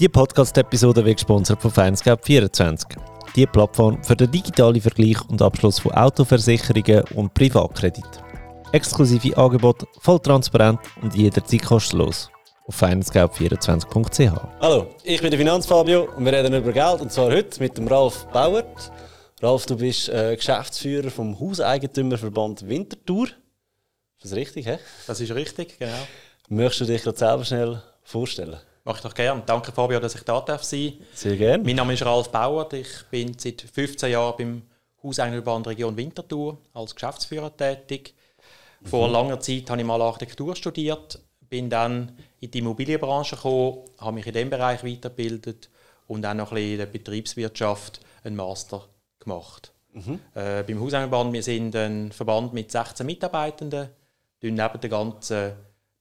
Die Podcast-Episode wird gesponsert von Findscape24. Die Plattform für den digitalen Vergleich und Abschluss von Autoversicherungen und Privatkredit. Exklusive Angebote, voll transparent und jederzeit kostenlos. Auf findscape24.ch. Hallo, ich bin der Finanzfabio und wir reden über Geld und zwar heute mit dem Ralf Bauert. Ralf, du bist äh, Geschäftsführer vom Hauseigentümerverband Winterthur. Ist das richtig, hä? Das ist richtig, genau. Möchtest du dich gerade selber schnell vorstellen? Mache ich doch gerne. Danke Fabio, dass ich da darf sein. Sehr gerne. Mein Name ist Ralf Bauer. Ich bin seit 15 Jahren beim Hauseigentümerverband Region Winterthur als Geschäftsführer tätig. Vor mhm. langer Zeit habe ich mal Architektur studiert, bin dann in die Immobilienbranche gekommen, habe mich in diesem Bereich weitergebildet und dann noch ein bisschen in der Betriebswirtschaft einen Master gemacht. Mhm. Äh, beim Hauseigentümerverband, wir sind ein Verband mit 16 Mitarbeitenden, neben der ganzen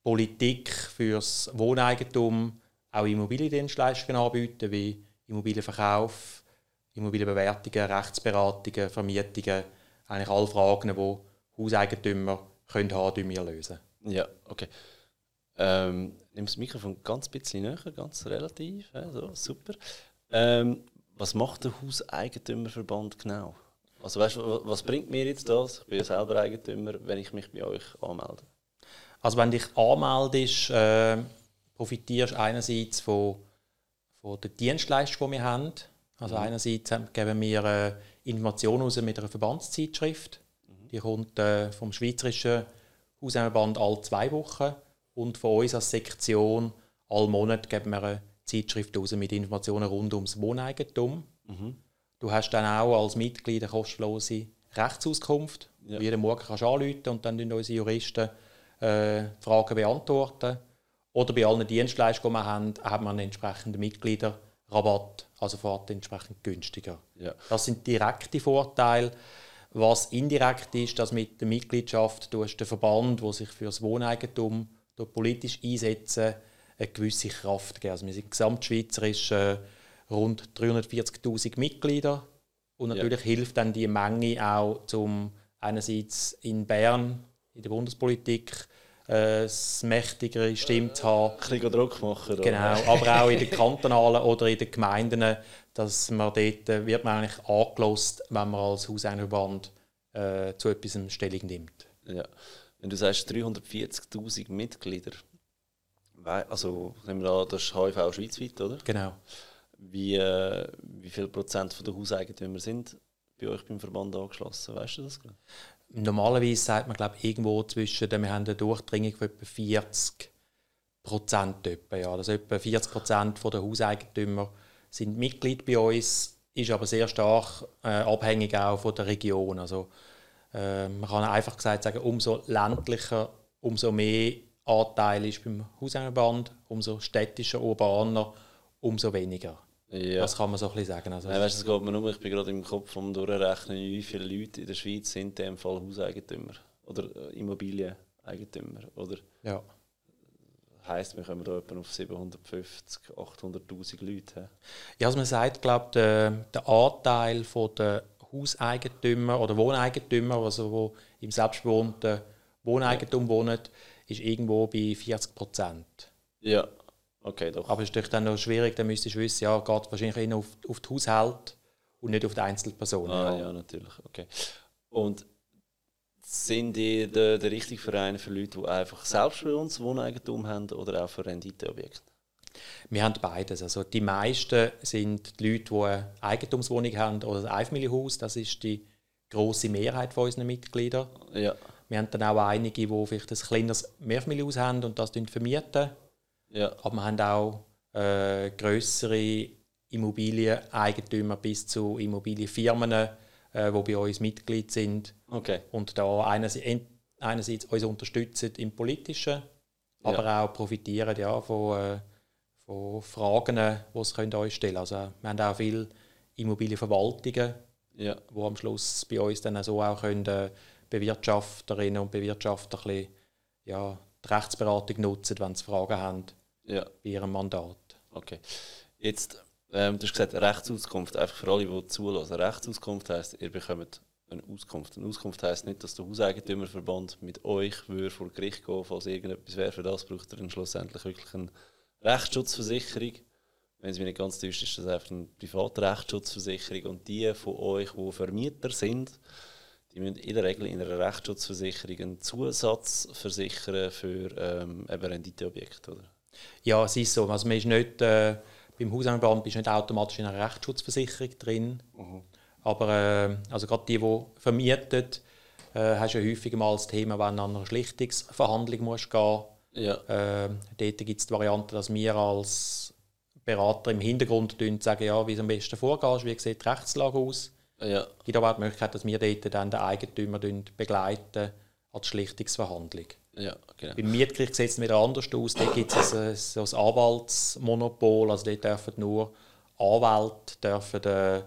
Politik fürs Wohneigentum auch Immobiliendienstleistungen anbieten, wie Immobilienverkauf, Immobilienbewertungen, Rechtsberatungen, Vermietungen, eigentlich alle Fragen, die Hauseigentümer können haben, wir lösen. Ja, okay. Ähm, nimm das Mikrofon ganz bisschen näher, ganz relativ, ja, so, super. Ähm, was macht der Hauseigentümerverband genau? Also weißt, was bringt mir jetzt das? Ich bin ja selber Eigentümer, wenn ich mich bei euch anmelde. Also wenn dich anmeldest, äh, profitierst einerseits von, von der Dienstleistung, die wir haben. Also mhm. einerseits geben wir äh, Informationen raus mit einer Verbandszeitschrift. Mhm. Die kommt äh, vom Schweizerischen Haushälterband alle zwei Wochen. Und von uns als Sektion alle Monat geben wir eine Zeitschrift raus mit Informationen rund ums Wohneigentum. Mhm. Du hast dann auch als Mitglied eine kostenlose Rechtsauskunft. Ja. Jeden Morgen kannst du anrufen und dann unsere Juristen äh, Fragen beantworten. Oder bei allen Dienstleistungen, die wir haben, hat man einen entsprechenden Mitgliederrabatt, also fährt entsprechend günstiger. Ja. Das sind direkte Vorteile. Was indirekt ist, dass mit der Mitgliedschaft du hast den Verband, der sich für das Wohneigentum politisch einsetzen, eine gewisse Kraft geben. Also wir sind gesamtschweizerisch äh, rund 340'000 Mitglieder und natürlich ja. hilft dann die Menge auch zum einerseits in Bern in der Bundespolitik äh, mächtigere Stimme zu haben. Ein bisschen Druck machen. Genau, aber auch in den kantonalen oder in den Gemeinden, dass man dort äh, wird man eigentlich angelost, wenn man als Hauseinverband äh, zu etwas Stellung nimmt. Ja. Wenn du sagst 340'000 Mitglieder, also nehmen wir an, das ist HIV schweizweit, oder? Genau. Wie, äh, wie viel Prozent der Hauseigentümer sind bei euch beim Verband angeschlossen? Weißt du das? Normalerweise sagt man, glaube irgendwo zwischen, wir haben eine Durchdringung von etwa 40 Prozent. Ja. Also etwa 40 Prozent der Hauseigentümer sind Mitglied bei uns, ist aber sehr stark äh, abhängig auch von der Region. Also, äh, man kann einfach gesagt sagen, umso ländlicher, umso mehr Anteil ist beim Hauseigentümerband, umso städtischer, urbaner, umso weniger. Ja. Das kann man so ein bisschen sagen. Also, ja, weißt, es geht mir nur, ich bin gerade im Kopf vom Durchrechnen, wie viele Leute in der Schweiz sind in dem Fall Hauseigentümer oder äh, Immobilieneigentümer. Oder ja. heisst, wir kommen da etwa auf 750, 800'000 Leute. Ja, also man sagt, glaube der, der Anteil der Hauseigentümer oder Wohneigentümer, also wo im selbstbewohnten Wohneigentum wohnen, ist irgendwo bei 40 Prozent. Ja. Okay, doch. Aber es ist natürlich dann noch schwierig, dann müsstest du wissen, ja, geht wahrscheinlich eher auf, auf die Haushalte und nicht auf die Einzelpersonen. Ah, ja, natürlich. Okay. Und sind die der, der richtige Verein für Leute, die einfach selbst bei uns Wohneigentum haben oder auch für Renditeobjekte? Wir haben beides. Also die meisten sind die Leute, die eine Eigentumswohnung haben oder ein Einfamilienhaus. Das ist die große Mehrheit von unseren Mitgliedern. Ja. Wir haben dann auch einige, die vielleicht ein kleineres Mehrfamilienhaus haben und das vermieten. Ja. Aber wir haben auch äh, größere Immobilieneigentümer bis zu Immobilienfirmen, äh, die bei uns Mitglied sind. Okay. Und da einerseits, einerseits uns unterstützen im Politischen, aber ja. auch profitieren ja, von, äh, von Fragen, die sie können uns stellen können. Also, wir haben auch viele Immobilienverwaltungen, ja. wo am Schluss bei uns dann so auch können, äh, Bewirtschafterinnen und Bewirtschafter ein bisschen, ja, die Rechtsberatung nutzen, wenn sie Fragen haben ja. bei ihrem Mandat. Okay. Jetzt, ähm, du hast gesagt, Rechtsauskunft, einfach für alle, die zulassen. Rechtsauskunft heisst, ihr bekommt eine Auskunft. Eine Auskunft heisst nicht, dass der Hauseigentümerverband mit euch würde vor Gericht gehen falls irgendetwas wäre. Für das braucht er dann schlussendlich wirklich eine Rechtsschutzversicherung. wenn es mir nicht ganz täuscht, ist das einfach eine private Rechtsschutzversicherung und die von euch, die Vermieter sind, die müssen in der Regel in einer Rechtsschutzversicherung einen Zusatz versichern für ähm, eben Renditeobjekte, oder? Ja, es ist so. Also man ist nicht, äh, beim Hausanband bist du nicht automatisch in einer Rechtsschutzversicherung drin. Mhm. Aber äh, also gerade die, die vermieten, äh, hast ja häufig mal das Thema, wenn du an einer Schlichtungsverhandlung musst gehen ja. äh, Dort gibt es die Variante, dass wir als Berater im Hintergrund sagen, ja, wie es am besten vorgehst, wie sieht die Rechtslage aus. Ja. Es gibt aber auch die Möglichkeit, dass wir dort dann den Eigentümer begleiten an die Schlichtungsverhandlung. Ja, genau. Beim Mietgericht sieht es wieder anders aus. Dort gibt es ein, so ein Anwaltsmonopol. Also dort dürfen nur Anwälte dürfen, äh,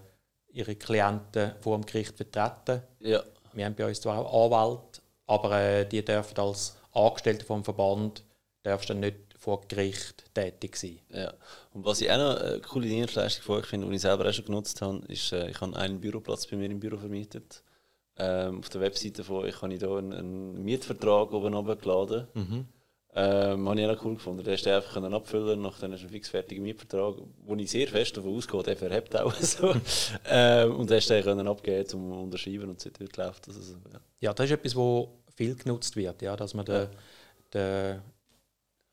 ihre Klienten vor dem Gericht vertreten. Ja. Wir haben bei uns zwar auch Anwälte, aber äh, die dürfen als Angestellte vom Verband darfst dann nicht vor Gericht tätig sein. Ja. Und was ich auch noch eine coole Dienstleistung von euch finde, die ich selber auch schon genutzt habe, ist, äh, ich habe einen Büroplatz bei mir im Büro vermietet. Ähm, auf der Webseite von euch habe ich hier einen, einen Mietvertrag oben runtergeladen. Mhm. Ähm, habe ich auch cool gefunden. Den hast du einfach können abfüllen nach dann hast du einen fixfertigen Mietvertrag, wo ich sehr fest davon ausgehe, der verhebt auch so. ähm, und hast den können abgeben zum Unterschreiben und seitdem läuft das. Also, ja. ja, das ist etwas, wo viel genutzt wird, ja, dass man den, den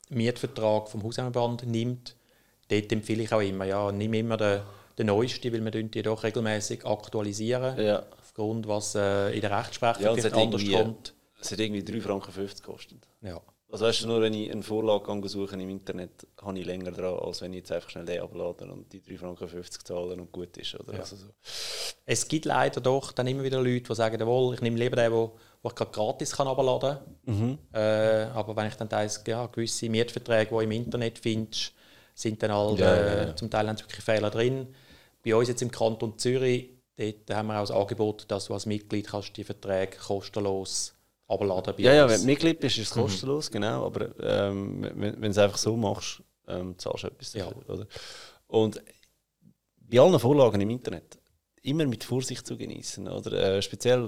Mietvertrag vom Hausheimband nimmt. Dort empfehle ich auch immer, ja, nimm immer den, den neuesten, weil wir die doch regelmäßig aktualisieren. Ja. Aufgrund, was äh, in der Rechtsprechung Ja, vielleicht anders kommt. Es hat irgendwie 3,50 Franken gekostet. Ja. Also weißt du, nur wenn ich eine Vorlage gehe suchen im Internet, habe ich länger dran, als wenn ich jetzt einfach schnell den abladen und die 3,50 Franken zahlen und gut ist. Oder? Ja. Also so. Es gibt leider doch dann immer wieder Leute, die sagen, jawohl, ich nehme lieber den, wo, wo ich gerade gratis kann abladen kann. Äh, aber wenn ich dann weiss, ja, gewisse Mietverträge, die du im Internet findest, sind dann halt, Ja, äh, ja, ja. zum Teil haben sie wirklich Fehler drin. Bei uns jetzt im Kanton Zürich, dort haben wir auch das Angebot, dass du als Mitglied kannst die Verträge kostenlos abladen bei Ja, ja, wenn du Mitglied bist, ist es kostenlos, genau. Aber ähm, wenn, wenn du es einfach so machst, ähm, zahlst du etwas Ja. dafür. Oder? Und bei allen Vorlagen im Internet immer mit Vorsicht zu genießen. Oder? Äh, speziell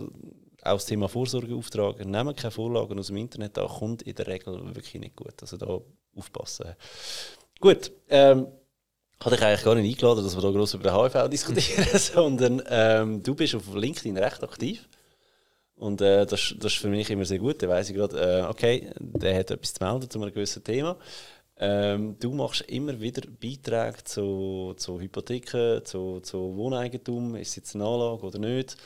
auch das Thema Vorsorgeauftrag. Nehmen keine Vorlagen aus dem Internet an, kommt in der Regel wirklich nicht gut. Also da aufpassen. Gut, ähm, ich eigentlich gar nicht eingeladen, dass wir da gross über den HIV diskutieren, sondern ähm, du bist auf LinkedIn recht aktiv. Und äh, das, das ist für mich immer sehr gut. Da weiss ich gerade, äh, okay, der hat etwas zu melden zu einem gewissen Thema. Ähm, du machst immer wieder Beiträge zu, zu Hypotheken, zu, zu Wohneigentum. Ist es jetzt eine Anlage oder nicht?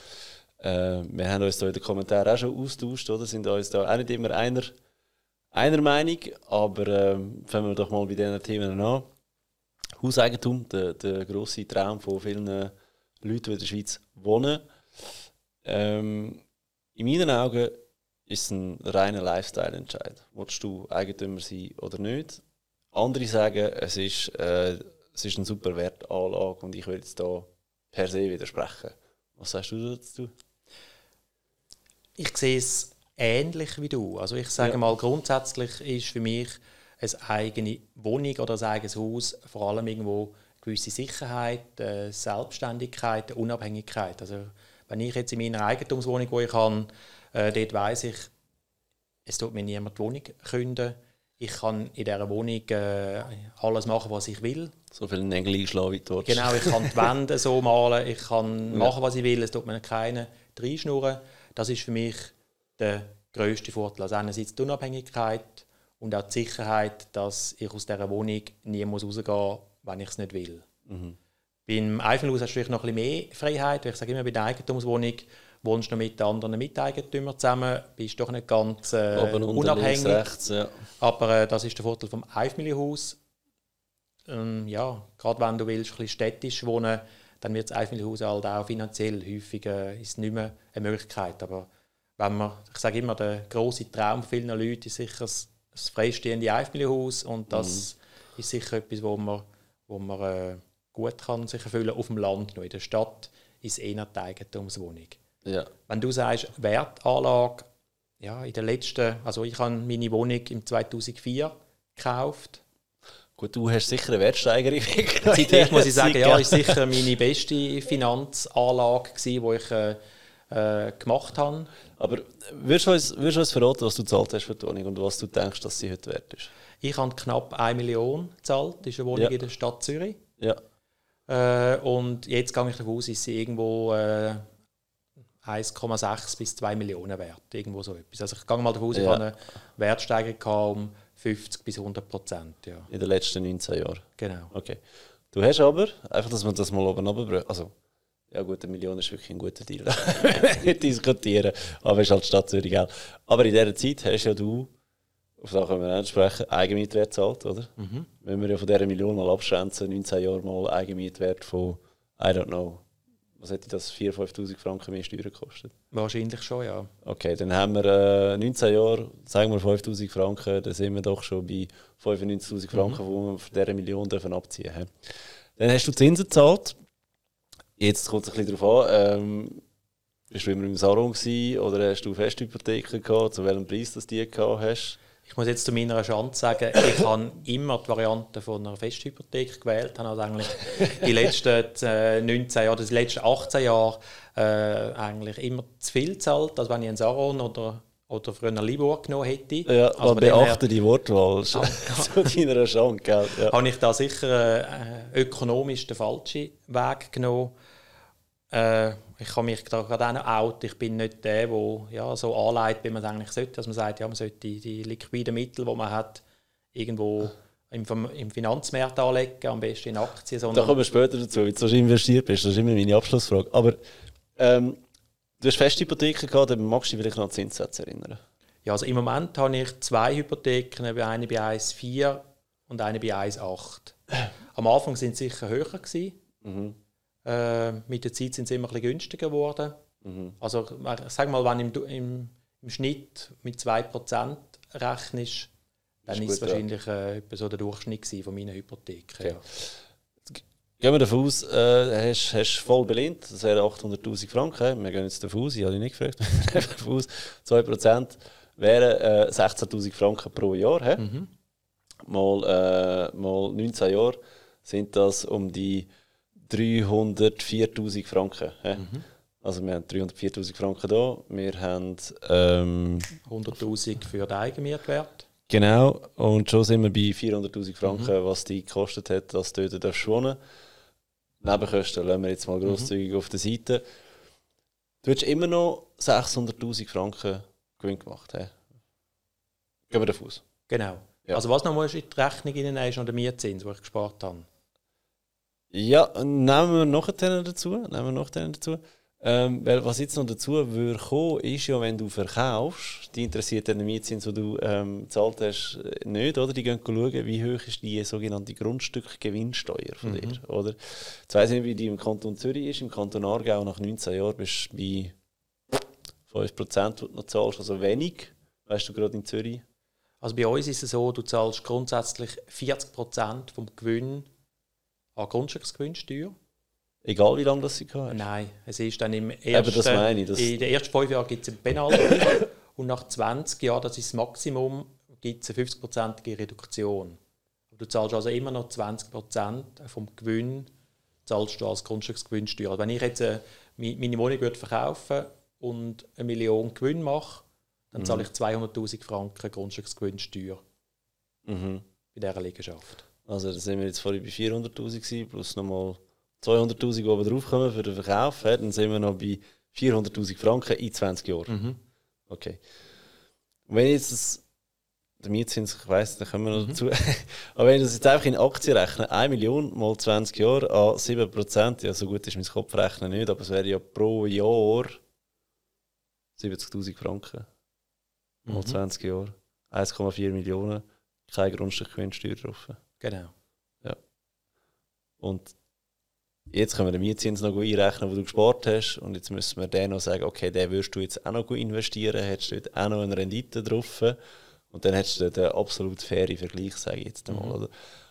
Äh, wir haben uns da in den Kommentaren auch schon austauscht, oder? Sind uns da auch nicht immer einer, einer Meinung. Aber ähm, fangen wir doch mal bei diesen Themen an. Hauseigentum, der, der grosse Traum von vielen Leuten, die in der Schweiz wohnen. Ähm, in meinen Augen ist es ein reiner Lifestyle-Entscheid. Willst du Eigentümer sein oder nicht? Andere sagen, es ist, äh, es ist eine super Wertanlage und ich will jetzt da per se widersprechen. Was sagst du dazu? Ich sehe es ähnlich wie du. Also ich sage Ja. mal, grundsätzlich ist für mich eine eigene Wohnung oder ein eigenes Haus vor allem irgendwo eine gewisse Sicherheit, äh, Selbstständigkeit, Unabhängigkeit. Also wenn ich jetzt in meiner Eigentumswohnung, wo ich habe, äh, dort weiß ich, es tut mir niemand die Wohnung künden. Ich kann in dieser Wohnung äh, alles machen, was ich will. So viele Nägel einschlagen, wie du willst. Genau, ich kann die Wände so malen, ich kann machen, was ich will, es tut mir keine reinschnurren. Das ist für mich der grösste Vorteil. Also einerseits die Unabhängigkeit und auch die Sicherheit, dass ich aus dieser Wohnung nie muss rausgehen muss, wenn ich es nicht will. Beim Einfamilienhaus hast du vielleicht noch ein bisschen mehr Freiheit. weil Ich sage immer, bei der Eigentumswohnung wohnst du noch mit anderen Miteigentümern zusammen, bist doch nicht ganz äh, Oben, unabhängig. rechts, ja. Aber äh, das ist der Vorteil vom Einfamilienhaus. Ähm, ja, gerade wenn du willst, ein bisschen städtisch wohnen, dann wird das Einfamilienhaus halt auch finanziell häufig äh, ist nicht mehr eine Möglichkeit. Aber wenn man, ich sage immer, der große Traum vieler Leute ist sicher das, das freistehende Einfamilienhaus und das ist sicher etwas, wo man, wo man äh, gut kann sich erfüllen auf dem Land. Nur in der Stadt ist eher die Eigentumswohnung. ja. Wenn du sagst, Wertanlage, ja, in der letzten, also ich habe meine Wohnung im 2004 gekauft. Gut, du hast sicher eine Wertsteigerung. Seitdem muss ich sagen, ja, ist sicher meine beste Finanzanlage gewesen, die ich äh, äh, gemacht habe. Aber würdest du, uns, würdest du uns verraten, was du gezahlt hast für die Wohnung und was du denkst, dass sie heute wert ist? Ich habe knapp 1 Million gezahlt, das ist eine Wohnung Ja. in der Stadt Zürich. Ja. Äh, und jetzt gehe ich davon aus, ist sie irgendwo äh, 1,6 bis 2 Millionen wert. Irgendwo so etwas. Also ich gehe mal davon aus, ich Ja. habe eine Wertsteigerung um 50 bis 100 Prozent. Ja, In den letzten 19 Jahren. genau. Okay. Du hast aber, einfach, dass man das mal oben runterbringt. Also, ja gut, eine Million ist wirklich ein guter Deal. Nicht diskutieren. Aber es ist halt Stadt Zürich, gell? Aber in dieser Zeit hast ja du, auf das können wir auch sprechen, Eigenmietwert zahlt, oder? Wenn wir ja von dieser Million mal abschätzen, 19 Jahre mal Eigenmietwert von, I don't know, was hätte das, 4.000, 5.000 Franken mehr Steuern gekostet? Wahrscheinlich schon, ja. Okay, dann haben wir äh, 19 Jahre, sagen wir 5000 Franken, dann sind wir doch schon bei 95.000 Franken, die wir von dieser Million dürfen abziehen dürfen. Dann hast du Zinsen gezahlt. Jetzt kommt es ein bisschen darauf an, ähm, bist du immer im Salon gewesen, oder hast du Festhypotheken gehabt, zu welchem Preis das die gehabt hast? Ich muss jetzt zu meiner Schande sagen, ich habe immer die Variante von einer Festhypothek gewählt. Ich habe also eigentlich die letzten äh, 19 Jahre, die letzten 18 Jahre äh, eigentlich immer zu viel gezahlt, als wenn ich einen Saron oder, oder früher einen Libor genommen hätte. Ja, also beachte die Wortwahl zu deiner Chance? Ja. habe ich da sicher äh, ökonomisch den falschen Weg genommen. Äh, ich kann mich da gerade auch noch out. Ich bin nicht der, der ja, so anleitet, wie man es eigentlich sollte. Dass man sagt, ja, man sollte die, die liquiden Mittel, die man hat, irgendwo im, im Finanzmarkt anlegen, am besten in Aktien. Da kommen wir später dazu, wie du investiert bist. Das ist immer meine Abschlussfrage. Aber ähm, du hast Festhypotheken gehabt, dann magst du dich vielleicht noch an Zinssätze erinnern. ja, also im Moment habe ich zwei Hypotheken, eine bei 1,4 und eine bei 1,8. Am Anfang sind sie sicher höher gewesen. Mhm. Äh, mit der Zeit sind sie immer ein bisschen günstiger geworden. Mhm. Also ich sag mal, wenn du im, im, im Schnitt mit 2% rechnest, dann Ist es wahrscheinlich äh, etwa so der Durchschnitt von meinen Hypotheken. Okay. Ja. Gehen wir davon aus, äh, hast, hast voll belehnt, das wären 800'000 Franken. Wir gehen jetzt davon aus, ich habe dich nicht gefragt, davon aus, 2% wären äh, 16'000 Franken pro Jahr. He? Mhm. Mal, äh, mal 19 Jahre sind das um die 304'000 Franken. He? Also wir haben 304'000 Franken da, wir haben... Ähm, 100'000 für den Eigenmietwert. Genau, und schon sind wir bei 400'000 Franken, was die gekostet hat, dass du dort wohnen Nebenkosten lassen wir jetzt mal grosszügig auf der Seite. Du hättest immer noch 600'000 Franken Gewinn gemacht. He? Gehen wir davon aus. Genau. Ja. Also was noch in die Rechnung reinnehmen, ist noch der Mietzins, den ich gespart habe. Ja, nehmen wir noch einen dazu. Nehmen wir noch einen dazu. Ähm, weil was jetzt noch dazu würde kommen, ist ja, wenn du verkaufst, die interessiert den Mietzins, den du ähm, gezahlt hast, äh, nicht, oder? Die gehen schauen, wie hoch ist die sogenannte Grundstückgewinnsteuer von dir, oder? Jetzt weiss ich nicht, wie die im Kanton Zürich ist. Im Kanton Aargau nach 19 Jahren bist du bei 5%, die du noch zahlst, also wenig. Weißt du gerade in Zürich? Also bei uns ist es so, du zahlst grundsätzlich 40% vom Gewinn an Grundstücksgewinnsteuer. Egal wie lange das sie hast. Nein, es ist dann im ersten, das meine ich, das- in den ersten fünf Jahren gibt es ein Penalty und nach 20 Jahren, das ist das Maximum, gibt es eine 50-prozentige Reduktion. Du zahlst also immer noch 20% vom Gewinn zahlst du als Grundstücksgewinnsteuer. Wenn ich jetzt äh, meine Wohnung würde verkaufen und eine Million Gewinn mache, dann zahle ich 200'000 Franken Grundstücksgewinnsteuer Mhm. bei dieser Liegenschaft. Also da sind wir jetzt vorhin bei 400'000 gewesen, plus nochmal 200'000 die oben drauf kommen für den Verkauf. ja, Dann sind wir noch bei 400'000 Franken in 20 Jahren. Okay. Und wenn ich jetzt das, der Mietzins, ich weiss, da kommen wir noch dazu. Aber wenn ich das jetzt einfach in Aktien rechne, 1 Million mal 20 Jahre an 7%, ja so gut ist mein Kopfrechnen nicht, aber es wäre ja pro Jahr 70'000 Franken. Mal 20 Jahre. 1,4 Millionen, kein Grundstückgewinnsteuer drauf. Genau. Und jetzt können wir den Mietzins noch gut einrechnen, den du gespart hast. Und jetzt müssen wir den noch sagen, okay, den würdest du jetzt auch noch gut investieren, hättest du dort auch noch eine Rendite drauf. Und dann hättest du den absolut faire Vergleich, sage ich jetzt einmal. Oder?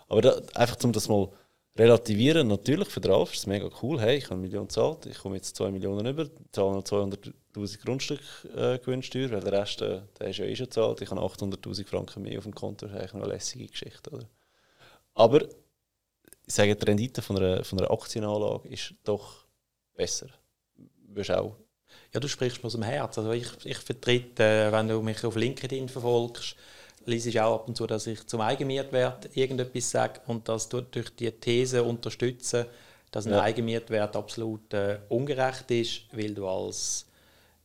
Aber da, einfach, um das mal relativieren, natürlich für den Ralf ist es mega cool. Hey, ich habe eine Million gezahlt, ich komme jetzt 2 Millionen über, zahle noch 200'000 Grundstück äh, Gewinnsteuer, weil der Rest, äh, der ist ja eh schon gezahlt. Ich habe 800'000 Franken mehr auf dem Konto, das ist eigentlich eine lässige Geschichte. Oder? Aber ich sage, die Rendite von einer, von einer Aktienanlage ist doch besser. Auch. Ja, du sprichst mir aus dem Herz. Also ich, ich vertrete, äh, wenn du mich auf LinkedIn verfolgst, lese ich auch ab und zu, dass ich zum Eigenmietwert irgendetwas sage und das durch die These unterstütze, dass ein ja. Eigenmietwert absolut äh, ungerecht ist, weil du als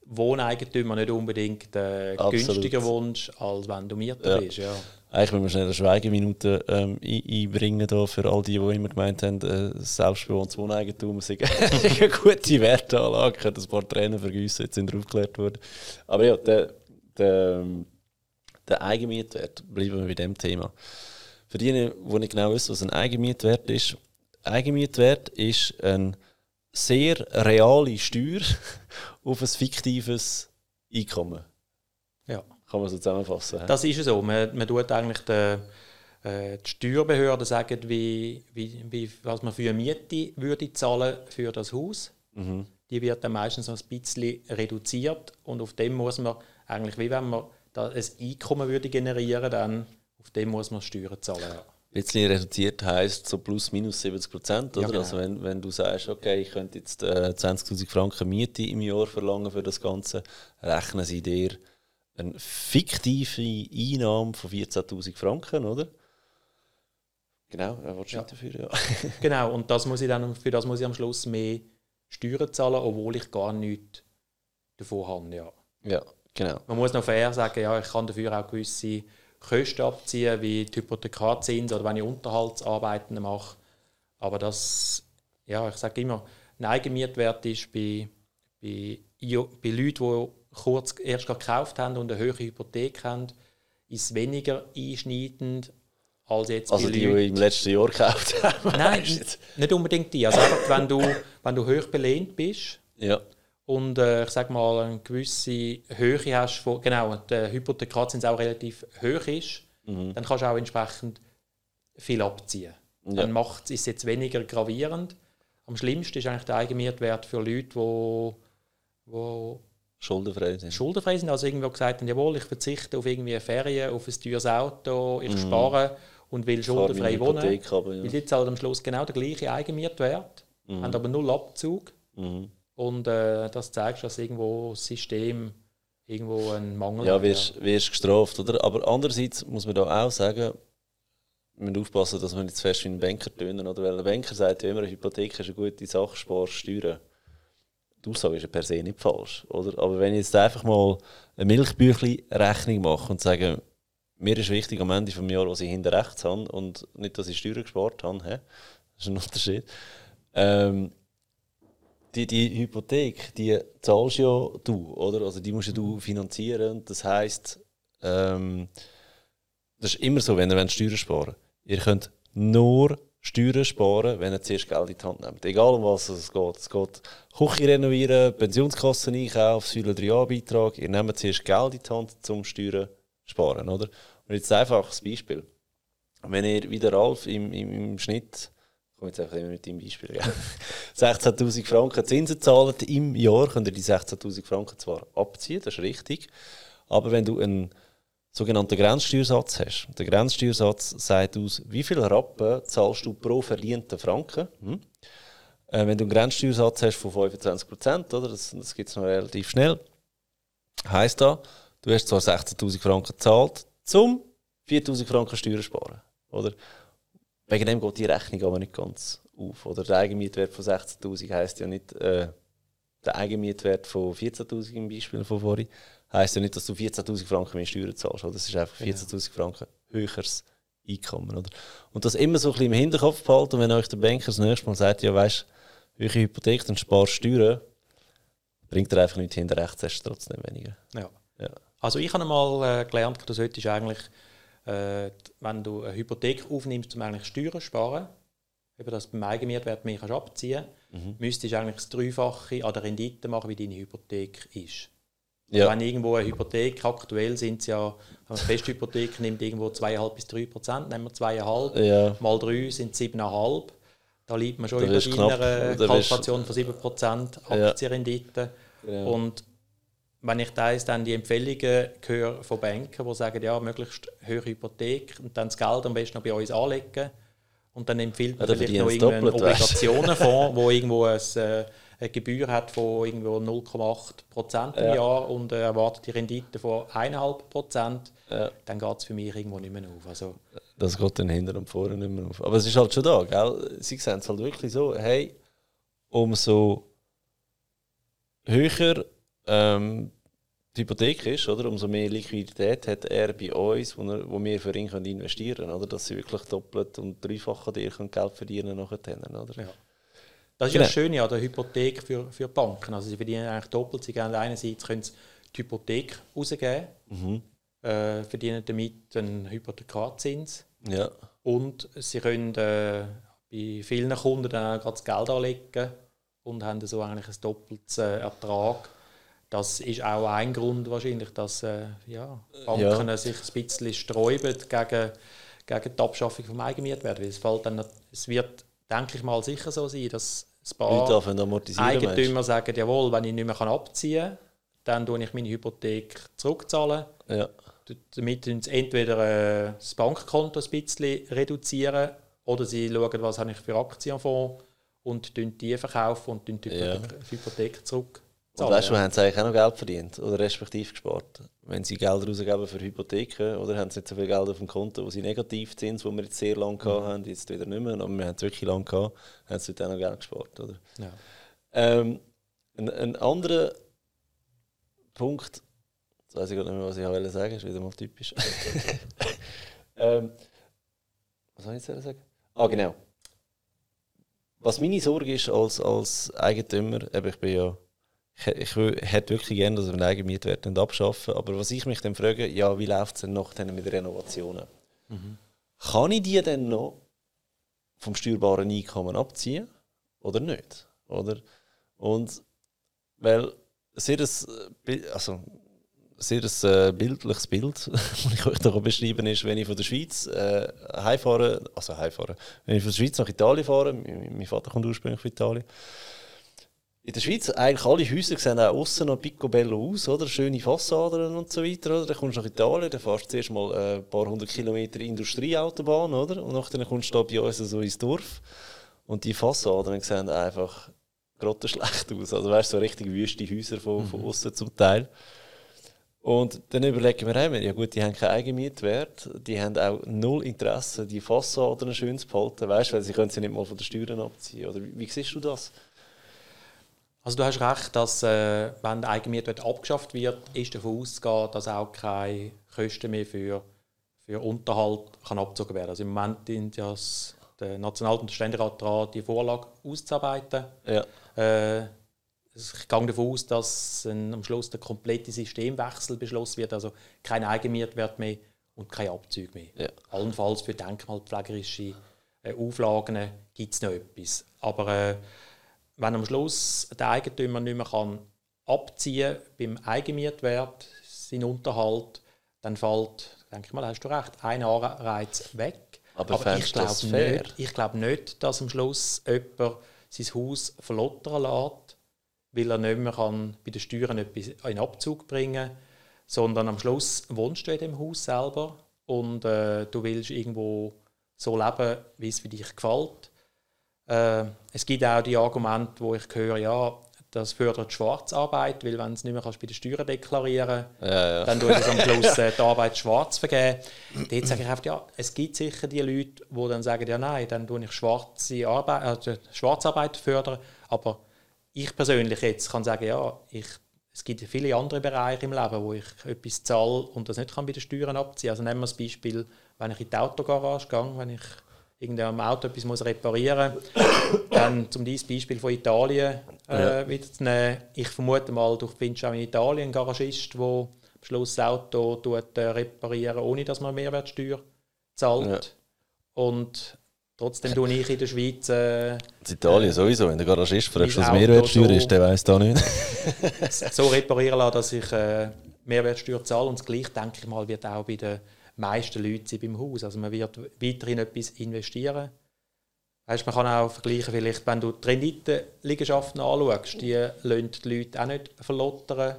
Wohneigentümer nicht unbedingt äh, günstiger wohnst, als wenn du Mieter ja. bist. Ja. Eigentlich müssen wir schnell eine Schweigeminute ähm, einbringen da für all die, die immer gemeint haben, äh, selbstbewohntes Wohneigentum sei eine gute Wertanlage. Ich ein paar Tränen vergüssen, jetzt sind aufgeklärt worden. Aber ja, der, der, der Eigenmietwert, bleiben wir bei dem Thema. Für diejenigen, die nicht genau wissen, was ein Eigenmietwert ist, Eigenmietwert ist eine sehr reale Steuer auf ein fiktives Einkommen. Ja. Kann man so zusammenfassen. Das ist so. Man, man tut eigentlich den, äh, die Steuerbehörden sagen, wie, wie, wie, was man für eine Miete würde zahlen für das Haus. Mhm. Die wird dann meistens ein bisschen reduziert und auf dem muss man eigentlich, wie wenn man da ein Einkommen würde generieren, dann auf dem muss man Steuern zahlen. Bisschen reduziert heißt so plus minus 70 Prozent, oder? Ja, genau. Also wenn, wenn du sagst, okay, ich könnte jetzt äh, 20.000 Franken Miete im Jahr verlangen für das Ganze, rechnen sie dir eine fiktive Einnahme von 14.000 Franken, oder? Genau, er ja. dafür, ja. genau, und das muss ich dann, für das muss ich am Schluss mehr Steuern zahlen, obwohl ich gar nichts davon habe, ja. Ja, genau. Man muss noch fair sagen, ja, ich kann dafür auch gewisse Kosten abziehen, wie die Hypothekarzins oder wenn ich Unterhaltsarbeiten mache. Aber das, ja, ich sage immer, ein Eigenmietwert ist bei, bei, bei Leuten, die kurz erst gekauft haben und eine höhere Hypothek haben, ist weniger einschneidend als jetzt also die, Leute. die im letzten Jahr gekauft haben. Nein, nicht unbedingt die. Also einfach, wenn du, wenn du hoch belehnt bist, ja und äh, ich sage mal eine gewisse Höhe hast, von, genau, der Hypothekarzins auch relativ hoch ist, mhm. dann kannst du auch entsprechend viel abziehen. Ja. Dann macht es jetzt weniger gravierend. Am schlimmsten ist eigentlich der Eigenmietwert für Leute, die, die schuldenfrei sind. Schuldenfrei sind, also irgendwo gesagt haben, jawohl, ich verzichte auf irgendwie Ferien, auf ein teures Auto, ich mhm. spare und will schuldenfrei wohnen. Aber, ja. Weil jetzt halt am Schluss genau der gleiche Eigenmietwert, mhm. haben aber null Abzug. Mhm. Und äh, das zeigt, dass irgendwo das System irgendwo einen Mangel ja, hat. Wirst, ja, wirst gestraft, oder? Aber andererseits muss man da auch sagen, wir müssen aufpassen, dass wir nicht zu fest wie ein Banker tönen, oder? Weil ein Banker sagt ja immer, eine Hypothek ist eine gute Sache, Spar, Steuern. Die Aussage ist ja per se nicht falsch, oder? Aber wenn ich jetzt einfach mal eine Milchbüchli-Rechnung mache und sage, mir ist wichtig am Ende des Jahres, was ich hinter rechts habe und nicht, dass ich Steuern gespart habe, he? das ist ein Unterschied. Ähm, die, die Hypothek, die zahlst ja du, oder? Also die musst ja du finanzieren. Das heisst, ähm, das ist immer so, wenn ihr Steuern sparen Ihr könnt nur Steuern sparen, wenn ihr zuerst Geld in die Hand nehmt. Egal um was es geht. Es geht Küche renovieren, Pensionskassen einkaufen, Säule 3a-Beitrag. Ihr nehmt zuerst Geld in die Hand, um Steuern sparen, oder? Und jetzt einfach ein Beispiel. Wenn ihr wie der Ralf im, im, im Schnitt komme jetzt einfach immer mit deinem Beispiel. Ja. 16.000 Franken Zinsen zahlen im Jahr, könnt ihr die 16.000 Franken zwar abziehen, das ist richtig, aber wenn du einen sogenannten Grenzsteuersatz hast, der Grenzsteuersatz sagt aus, wie viel Rappen zahlst du pro verdienten Franken. Hm? Äh, wenn du einen Grenzsteuersatz hast von 25%, oder, das, das gibt es noch relativ schnell, heisst das, du hast zwar 16.000 Franken gezahlt, zum 4.000 Franken Steuern sparen. Oder? Wegen dem geht die Rechnung aber nicht ganz auf. Oder der Eigenmietwert von 16.000 heisst ja nicht, äh, der Eigenmietwert von 14.000 im Beispiel von vorhin, heisst ja nicht, dass du 14.000 Franken mehr Steuern zahlst. Oder? Das ist einfach 14.000 Franken höheres Einkommen. Oder? Und das immer so ein bisschen im Hinterkopf behalten, wenn euch der Banker das nächste Mal sagt, ja weißt du, höhere Hypothek, dann sparst Steuern, bringt er einfach nicht hinter rechts, hast trotzdem weniger. Ja. ja. Also ich habe mal äh, gelernt, du solltest eigentlich äh, wenn du eine Hypothek aufnimmst, um eigentlich Steuern zu sparen, eben das beim Eigenmietwert mehr kannst abziehen mhm. müsstest du eigentlich das Dreifache an der Rendite machen, wie deine Hypothek ist. Ja. Wenn irgendwo eine Hypothek, aktuell sind es ja, eine Festhypothek nimmt irgendwo 2,5 bis 3 Prozent, nehmen wir 2,5, ja. mal 3 sind 7,5. Da liegt man schon da über einer Kalkulation von 7 Prozent Aktienrendite. Ja. Genau. Und wenn ich da dann die Empfehlungen höre von Banken, die sagen, ja, möglichst höhere Hypothek und dann das Geld am besten noch bei uns anlegen und dann empfiehlt man vielleicht noch irgendeinen. Obligationenfonds, wo irgendwo ein, äh, eine Gebühr hat von irgendwo 0,8 Prozent im Ja. Jahr und äh, erwartet die Rendite von 1,5 Prozent, Ja. dann geht es für mich irgendwo nicht mehr auf. Also, Das geht dann hinter und vorne nicht mehr auf. Aber es ist halt schon da, gell? Sie sehen es halt wirklich so, hey, umso höher ähm, die Hypothek ist, oder? umso mehr Liquidität hat er bei uns, wo, er, wo wir für ihn können investieren können, oder? Dass sie wirklich doppelt und dreifach an dir können Geld verdienen nachher, oder? Ja. Das ist Genau. ja das Schöne an der Hypothek für, für Banken. Also sie verdienen eigentlich doppelt. Sie können einerseits können sie die Hypothek rausgeben, Mhm. äh, verdienen damit einen Hypothekarzins Ja. und sie können äh, bei vielen Kunden dann auch das Geld anlegen und haben so eigentlich ein doppeltes äh, Ertrag. Das ist auch ein Grund wahrscheinlich, dass äh, ja, Banken Ja. sich ein bisschen sträuben gegen, gegen die Abschaffung vom Eigenmietwert. Weil es, fällt dann, es wird, denke ich mal, sicher so sein, dass ein paar amortisieren. meinst Eigentümer sagen, jawohl, wenn ich nicht mehr abziehen kann, dann tue ich meine Hypothek zurückzahlen. Ja. Damit sie entweder äh, das Bankkonto ein bisschen reduzieren oder sie schauen, was habe ich für Aktien am Fonds und die verkaufen und die Ja. Hypothek, die Hypothek zurückzahlen. Und weißt du, ja. haben sie eigentlich auch noch Geld verdient oder respektive gespart? Wenn sie Geld rausgeben für Hypotheken oder haben sie nicht so viel Geld auf dem Konto, wo sie negativ sind, wo wir jetzt sehr lange gehabt haben, jetzt wieder nicht mehr, aber wir haben es wirklich lange gehabt, haben sie dort auch noch Geld gespart, oder? Ja. Ähm, ein, ein anderer Punkt, jetzt weiß ich gerade nicht mehr, was ich wollte sagen, ist wieder mal typisch. ähm, was soll ich jetzt sagen? Ah, genau. Was meine Sorge ist als, als Eigentümer, eben ich bin ja, ich, hätte wirklich gerne, dass wir den Eigenmietwert nicht abschaffen, aber was ich mich dann frage, ja, wie läuft es denn nachher mit Renovationen? Kann ich die denn noch vom steuerbaren Einkommen abziehen oder nicht? Oder? Und weil sehr ein, Bi- also, sehr ein äh, bildliches Bild, das ich euch da beschreiben ist, wenn ich von der Schweiz äh, heimfahre, also heimfahre, wenn ich von der Schweiz nach Italien fahre, mein, mein Vater kommt ursprünglich von Italien, in der Schweiz, eigentlich alle Häuser sehen auch außen noch picobello aus, oder? Schöne Fassaden und so weiter, oder? Dann kommst du nach Italien, dann fährst du zuerst mal äh, ein paar hundert Kilometer Industrieautobahn, oder? Und nachher kommst du da bei uns so ins Dorf und die Fassaden sehen einfach grottenschlecht aus. Also weißt du, so richtig wüste Häuser von, von außen zum Teil. Und dann überlegen wir einmal, ja gut, die haben keinen Eigenmietwert, die haben auch null Interesse, die Fassaden schön zu behalten, weißt du, weil sie können sie nicht mal von den Steuern abziehen. Oder wie, wie siehst du das? Also du hast recht, dass äh, wenn der Eigenmietwert abgeschafft wird, ist davon auszugehen, dass auch keine Kosten mehr für, für Unterhalt kann abgezogen werden. Also im Moment sind ja das, der National- und der Ständerat dran, die Vorlage auszuarbeiten. Ja. Äh, ich gehe davon aus, dass ein, am Schluss der komplette Systemwechsel beschlossen wird, also kein Eigenmietwert mehr und keine Abzüge mehr. Ja. Allenfalls für denkmalpflegerische äh, Auflagen gibt es noch etwas. Aber äh, wenn am Schluss der Eigentümer nicht mehr kann abziehen beim Eigenmietwert, seinen Unterhalt, dann fällt, denke ich mal, hast du recht, ein Anreiz weg. Aber ich du das glaube nicht, ich glaube nicht, dass am Schluss jemand sein Haus verlottern lässt, weil er nicht mehr kann bei den Steuern etwas in Abzug bringen kann, sondern am Schluss wohnst du in dem Haus selber und äh, du willst irgendwo so leben, wie es für dich gefällt. Äh, es gibt auch die Argumente, wo ich höre, ja, das fördert Schwarzarbeit, weil wenn du es nicht mehr kannst bei den Steuern deklarieren Ja, ja. dann tut es am Schluss äh, die Arbeit schwarz vergeben. Dort sage ich einfach, ja, es gibt sicher die Leute, die dann sagen, ja nein, dann tue ich schwarze Arbeit, also Schwarzarbeit fördern, aber ich persönlich jetzt kann sagen, ja, ich, es gibt viele andere Bereiche im Leben, wo ich etwas zahle und das nicht kann bei den Steuern abziehen. Also nehmen wir das Beispiel, wenn ich in die Autogarage gehe, wenn ich irgendeinem Auto etwas muss reparieren muss, dann zum dieses Beispiel von Italien äh, Ja. wieder zu nehmen. Ich vermute mal, du findest auch in Italien einen Garagist, der am Schluss das Auto tut, äh, reparieren ohne dass man Mehrwertsteuer zahlt. Ja. Und trotzdem tue ich in der Schweiz äh, In Italien sowieso, wenn der Garagist fragst, was Mehrwertsteuer ist, der weiß da nicht. so reparieren lassen, dass ich äh, Mehrwertsteuer zahle. Und das Gleiche, denke ich mal, wird auch bei den meisten Leuten sein beim Haus. Also man wird weiterhin etwas investieren. Weißt, man kann auch vergleichen, vielleicht, wenn du die Renditenliegenschaften anschaust, die lassen die Leute auch nicht verlottern,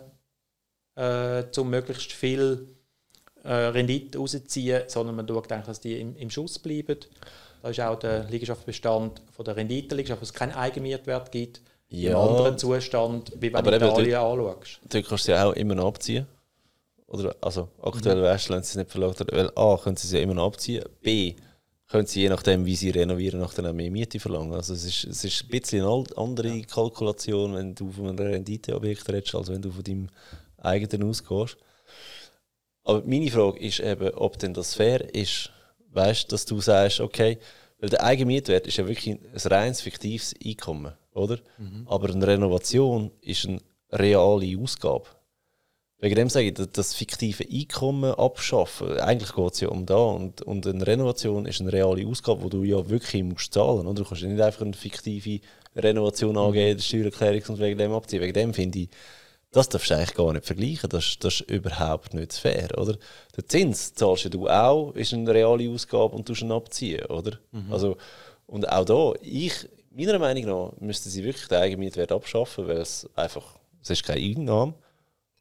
äh, um möglichst viel äh, Rendite rauszuziehen, sondern man schaut eigentlich, dass die im, im Schuss bleiben. Da ist auch der Liegenschaftsbestand von der Rendite-Liegenschaft, wo es keinen Eigenmietwert gibt. Ja. Einen anderen Zustand, wie wenn Aber du eben Italien anschaust. Dort kannst du sie auch immer noch abziehen. Oder, also aktuell du, wenn sie es nicht verlangt haben, weil A, können sie sie ja immer noch abziehen, B, können sie je nachdem, wie sie renovieren, nachher auch mehr Miete verlangen. Also es ist, es ist ein bisschen eine andere Kalkulation, wenn du von einem Renditeobjekt redest, als wenn du von deinem eigenen ausgehst. Aber meine Frage ist eben, ob denn das fair ist, weißt, dass du sagst, okay, weil der Eigenmietwert ist ja wirklich ein reines fiktives Einkommen, oder? Mhm. Aber eine Renovation ist eine reale Ausgabe. Wegen dem sage ich, das fiktive Einkommen abschaffen, eigentlich geht es ja um da. Und, und eine Renovation ist eine reale Ausgabe, die du ja wirklich musst zahlen musst. Du kannst ja nicht einfach eine fiktive Renovation angehen, die Steuererklärung und wegen dem abziehen. Wegen dem finde ich, das darfst du eigentlich gar nicht vergleichen. Das, das ist überhaupt nicht fair, oder? Der Zins zahlst du auch, ist eine reale Ausgabe und du ihn abziehen, oder? Mhm. Also, und auch da, ich, meiner Meinung nach, müssten sie wirklich den Eigenmietwert abschaffen, weil es einfach, es ist keine Einnahme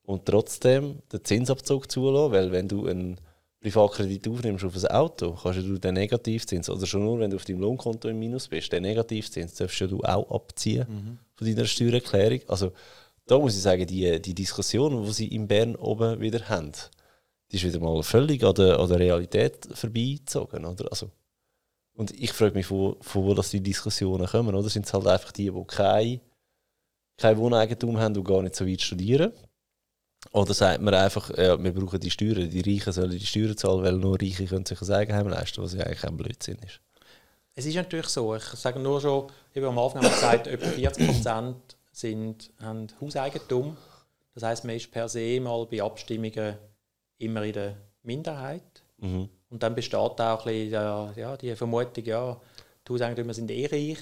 und trotzdem den Zinsabzug zulassen, weil wenn du einen Privatkredit aufnimmst auf ein Auto, kannst du den Negativzins, oder schon nur, wenn du auf deinem Lohnkonto im Minus bist, den Negativzins darfst du auch abziehen mhm. von deiner Steuererklärung. Also da muss ich sagen, die, die Diskussion, die sie in Bern oben wieder haben, die ist wieder mal völlig an der, an der Realität vorbeigezogen. Oder? Also, und ich frage mich, von, von wo das die Diskussionen kommen. Oder sind es halt einfach die, die kein, kein Wohneigentum haben und gar nicht so weit studieren? Oder sagt man einfach, ja, wir brauchen die Steuern, die Reichen sollen die Steuern zahlen, weil nur Reiche können sich ein Eigenheim leisten, was ja eigentlich ein Blödsinn ist. Es ist natürlich so, ich sage nur schon, ich habe am Anfang gesagt, etwa 40 Prozent sind, haben Hauseigentum. Das heißt, man ist per se mal bei Abstimmungen immer in der Minderheit. Mhm. Und dann besteht auch ein bisschen, ja, die Vermutung, ja, die Hauseigentümer sind eh reich,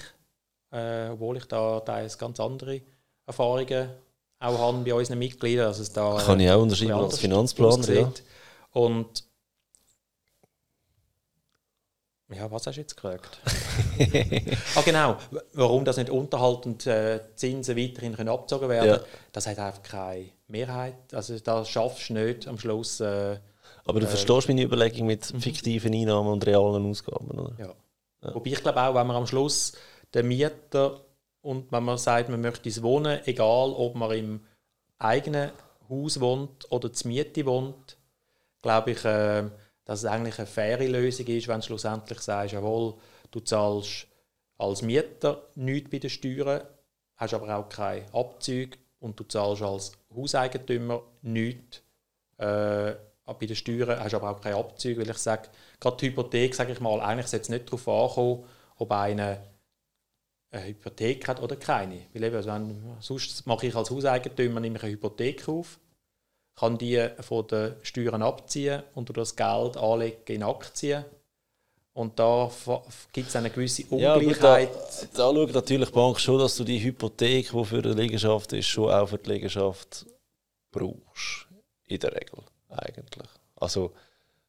äh, obwohl ich da teils ganz andere Erfahrungen auch haben bei unseren Mitgliedern. Also es da, Kann ich auch unterschreiben als Finanzplaner. Ja. Und ja, was hast du jetzt gefragt? ah, genau. Warum das nicht Unterhalt und äh, Zinsen weiterhin können abgezogen werden ja. das hat einfach keine Mehrheit. Also das schaffst du nicht am Schluss. Äh, Aber du äh, verstehst meine Überlegung mit mhm. fiktiven Einnahmen und realen Ausgaben, oder? Ja. ja. Wobei ich glaube auch, wenn man am Schluss den Mieter und wenn man sagt, man möchte ins Wohnen, egal ob man im eigenen Haus wohnt oder zur Miete wohnt, glaube ich, äh, dass es eigentlich eine faire Lösung ist, wenn du schlussendlich sagst, jawohl, du zahlst als Mieter nichts bei den Steuern, hast aber auch keine Abzüge und du zahlst als Hauseigentümer nichts äh, bei den Steuern, hast aber auch keine Abzüge, weil ich sage, gerade die Hypothek, sage ich mal, eigentlich sollte es nicht darauf ankommen, ob einer eine Hypothek hat oder keine. Weil eben, also wenn, sonst mache ich als Hauseigentümer nehme ich eine Hypothek auf, kann die von den Steuern abziehen und das Geld anlegen in Aktien. Und da gibt es eine gewisse Ungleichheit. Ja, da, da schaut natürlich die Bank schon, dass du die Hypothek, die für die Liegenschaft ist, schon auch für die Liegenschaft brauchst. In der Regel, eigentlich. Also,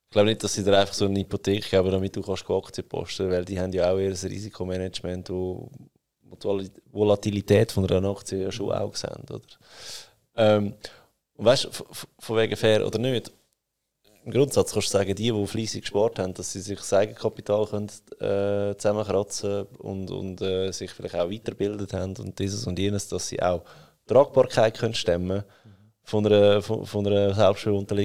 ich glaube nicht, dass sie dir einfach so eine Hypothek geben, damit du kannst Aktien posten weil die haben ja auch ihr Risikomanagement, wo die Volatilität von einer Aktie ja schon auch sehen. Oder? Ähm, und weißt du, von wegen fair oder nicht, im Grundsatz kannst du sagen, die, die fleissig gespart haben, dass sie sich das Eigenkapital können, äh, zusammenkratzen und, und äh, sich vielleicht auch weiterbildet haben und dieses und jenes, dass sie auch Tragbarkeit können stemmen von einer, von, von einer Selbstbewohnten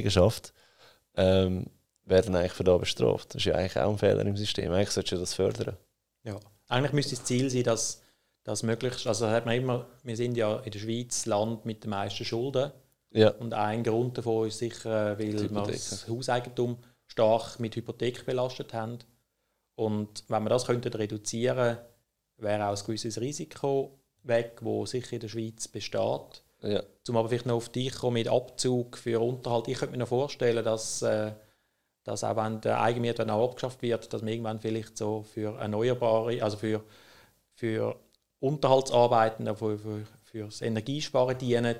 ähm, werden eigentlich für das bestraft. Das ist ja eigentlich auch ein Fehler im System. Eigentlich solltest du das fördern. Ja, eigentlich müsste das Ziel sein, dass das möglichst, also hat man immer, wir sind ja in der Schweiz das Land mit den meisten Schulden. Ja. Und ein Grund davon ist sicher, weil wir das Hauseigentum stark mit Hypothek belastet haben. Und wenn wir das könnten reduzieren wäre auch ein gewisses Risiko weg, wo sicher in der Schweiz besteht. Ja. Zum aber vielleicht noch auf dich kommen mit Abzug für Unterhalt. Ich könnte mir noch vorstellen, dass, äh, dass auch wenn der Eigenmiet dann auch abgeschafft wird, dass man irgendwann vielleicht so für erneuerbare, also für, für Unterhaltsarbeiten, für, für, das Energiesparen dienen,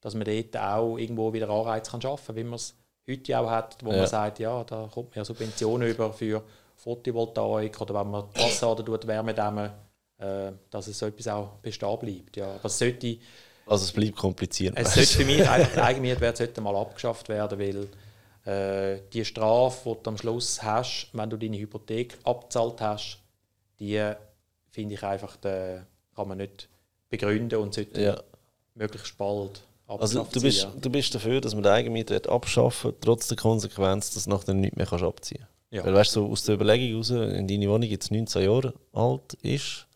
dass man dort auch irgendwo wieder Anreize kann schaffen kann, wie man es heute auch hat, wo ja. man sagt, ja, da kommt man ja Subventionen über für Photovoltaik oder wenn man die Fassade tut, Wärmedämme, äh, dass es so etwas auch bestehen bleibt. Ja, aber sollte, also es bleibt kompliziert. Es sollte für mich der Eigenmietwert sollte mal abgeschafft werden, weil äh, die Strafe, die du am Schluss hast, wenn du deine Hypothek abzahlt hast, die finde ich einfach, die kann man nicht begründen und sollte Ja. möglichst bald Also abgeschafft du bist, sein, du bist dafür, dass man den Eigenmiet abschaffen trotz der Konsequenz, dass du nachher nichts mehr kannst abziehen kannst. Ja. Weil weißt du, so aus der Überlegung heraus, in deine Wohnung jetzt 19 Jahre alt ist,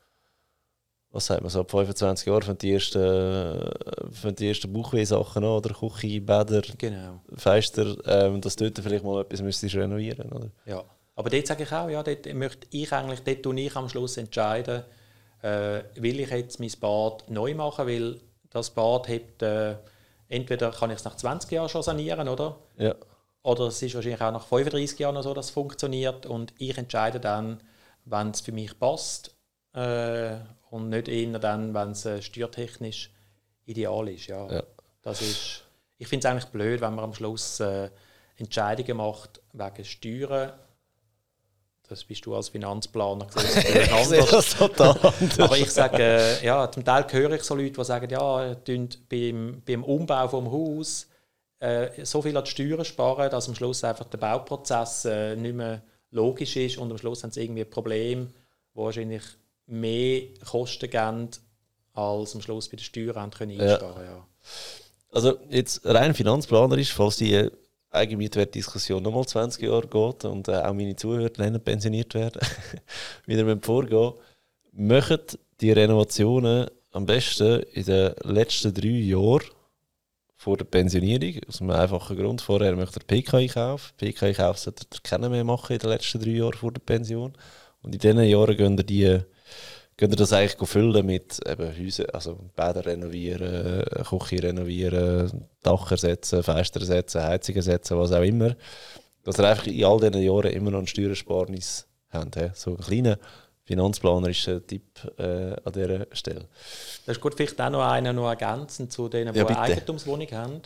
was sagt man so, ab 25 Jahren fangen die ersten, die ersten Bauchweh-Sachen an, oder Küche, Bäder, ja. Genau. Fenster, ähm, dass du dort vielleicht mal etwas müsstest renovieren oder? Ja. Aber dort sage ich auch, ja, dort möchte ich eigentlich, dort tue ich am Schluss entscheiden, äh, will ich jetzt mein Bad neu machen, weil das Bad hat, äh, entweder kann ich es nach 20 Jahren schon sanieren, oder? Ja. Oder es ist wahrscheinlich auch nach 35 Jahren noch so, dass es funktioniert und ich entscheide dann, wenn es für mich passt äh, und nicht eher dann, wenn es äh, steuertechnisch ideal ist. Ja. Ja. Das ist, ich finde es eigentlich blöd, wenn man am Schluss äh, Entscheidungen macht wegen Steuern. Das bist du als Finanzplaner sehe anders. das total anders. Aber ich sage, äh, ja, zum Teil höre ich so Leute, die sagen, ja, beim, beim Umbau vom Haus äh, so viel an die Steuern sparen, dass am Schluss einfach der Bauprozess äh, nicht mehr logisch ist und am Schluss haben sie irgendwie ein Problem, wo wahrscheinlich mehr Kosten geben, als am Schluss bei den Steuern haben können Ja. einsparen. Ja. Also jetzt rein finanzplanerisch, falls die äh, Eigenmietwertdiskussion nochmal 20 Jahre geht und äh, auch meine Zuhörer dann pensioniert werden, wieder mit vorgehen, machen die Renovationen am besten in den letzten drei Jahren vor der Pensionierung. Aus einem einfachen Grund. Vorher möchte er PK-Einkauf. PK-Einkauf sollte er keinen mehr machen in den letzten drei Jahren vor der Pension. Und in diesen Jahren gehen er die könnt ihr das eigentlich füllen mit eben Häuser, also Bäder renovieren, Küche renovieren, Dach ersetzen, Fenster ersetzen, Heizung ersetzen, was auch immer. Dass ihr einfach in all diesen Jahren immer noch ein Steuersparnis habt. he. So ein kleiner finanzplanerischer Tipp äh, an dieser Stelle. Das ist gut, vielleicht auch noch einer noch ergänzend zu denen, die Ja, eine. Eigentumswohnung haben.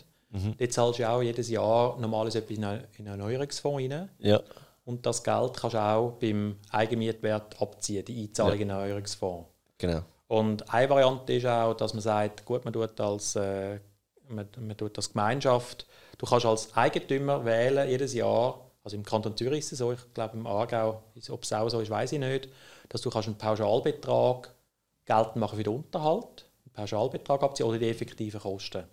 Dort zahlst du auch jedes Jahr normalerweise etwas in einen in einen Erneuerungsfonds rein. Ja, Und das Geld kannst du auch beim Eigenmietwert abziehen, die Einzahlung in den Erneuerungsfonds. genau. Und eine Variante ist auch, dass man sagt, gut, man tut als, äh, man, man tut als Gemeinschaft, du kannst als Eigentümer wählen jedes Jahr, also im Kanton Zürich ist es so, ich glaube im Aargau, ob es auch so ist, weiß ich nicht, dass du kannst einen Pauschalbetrag geltend machen für den Unterhalt, einen Pauschalbetrag abziehen oder die effektiven Kosten.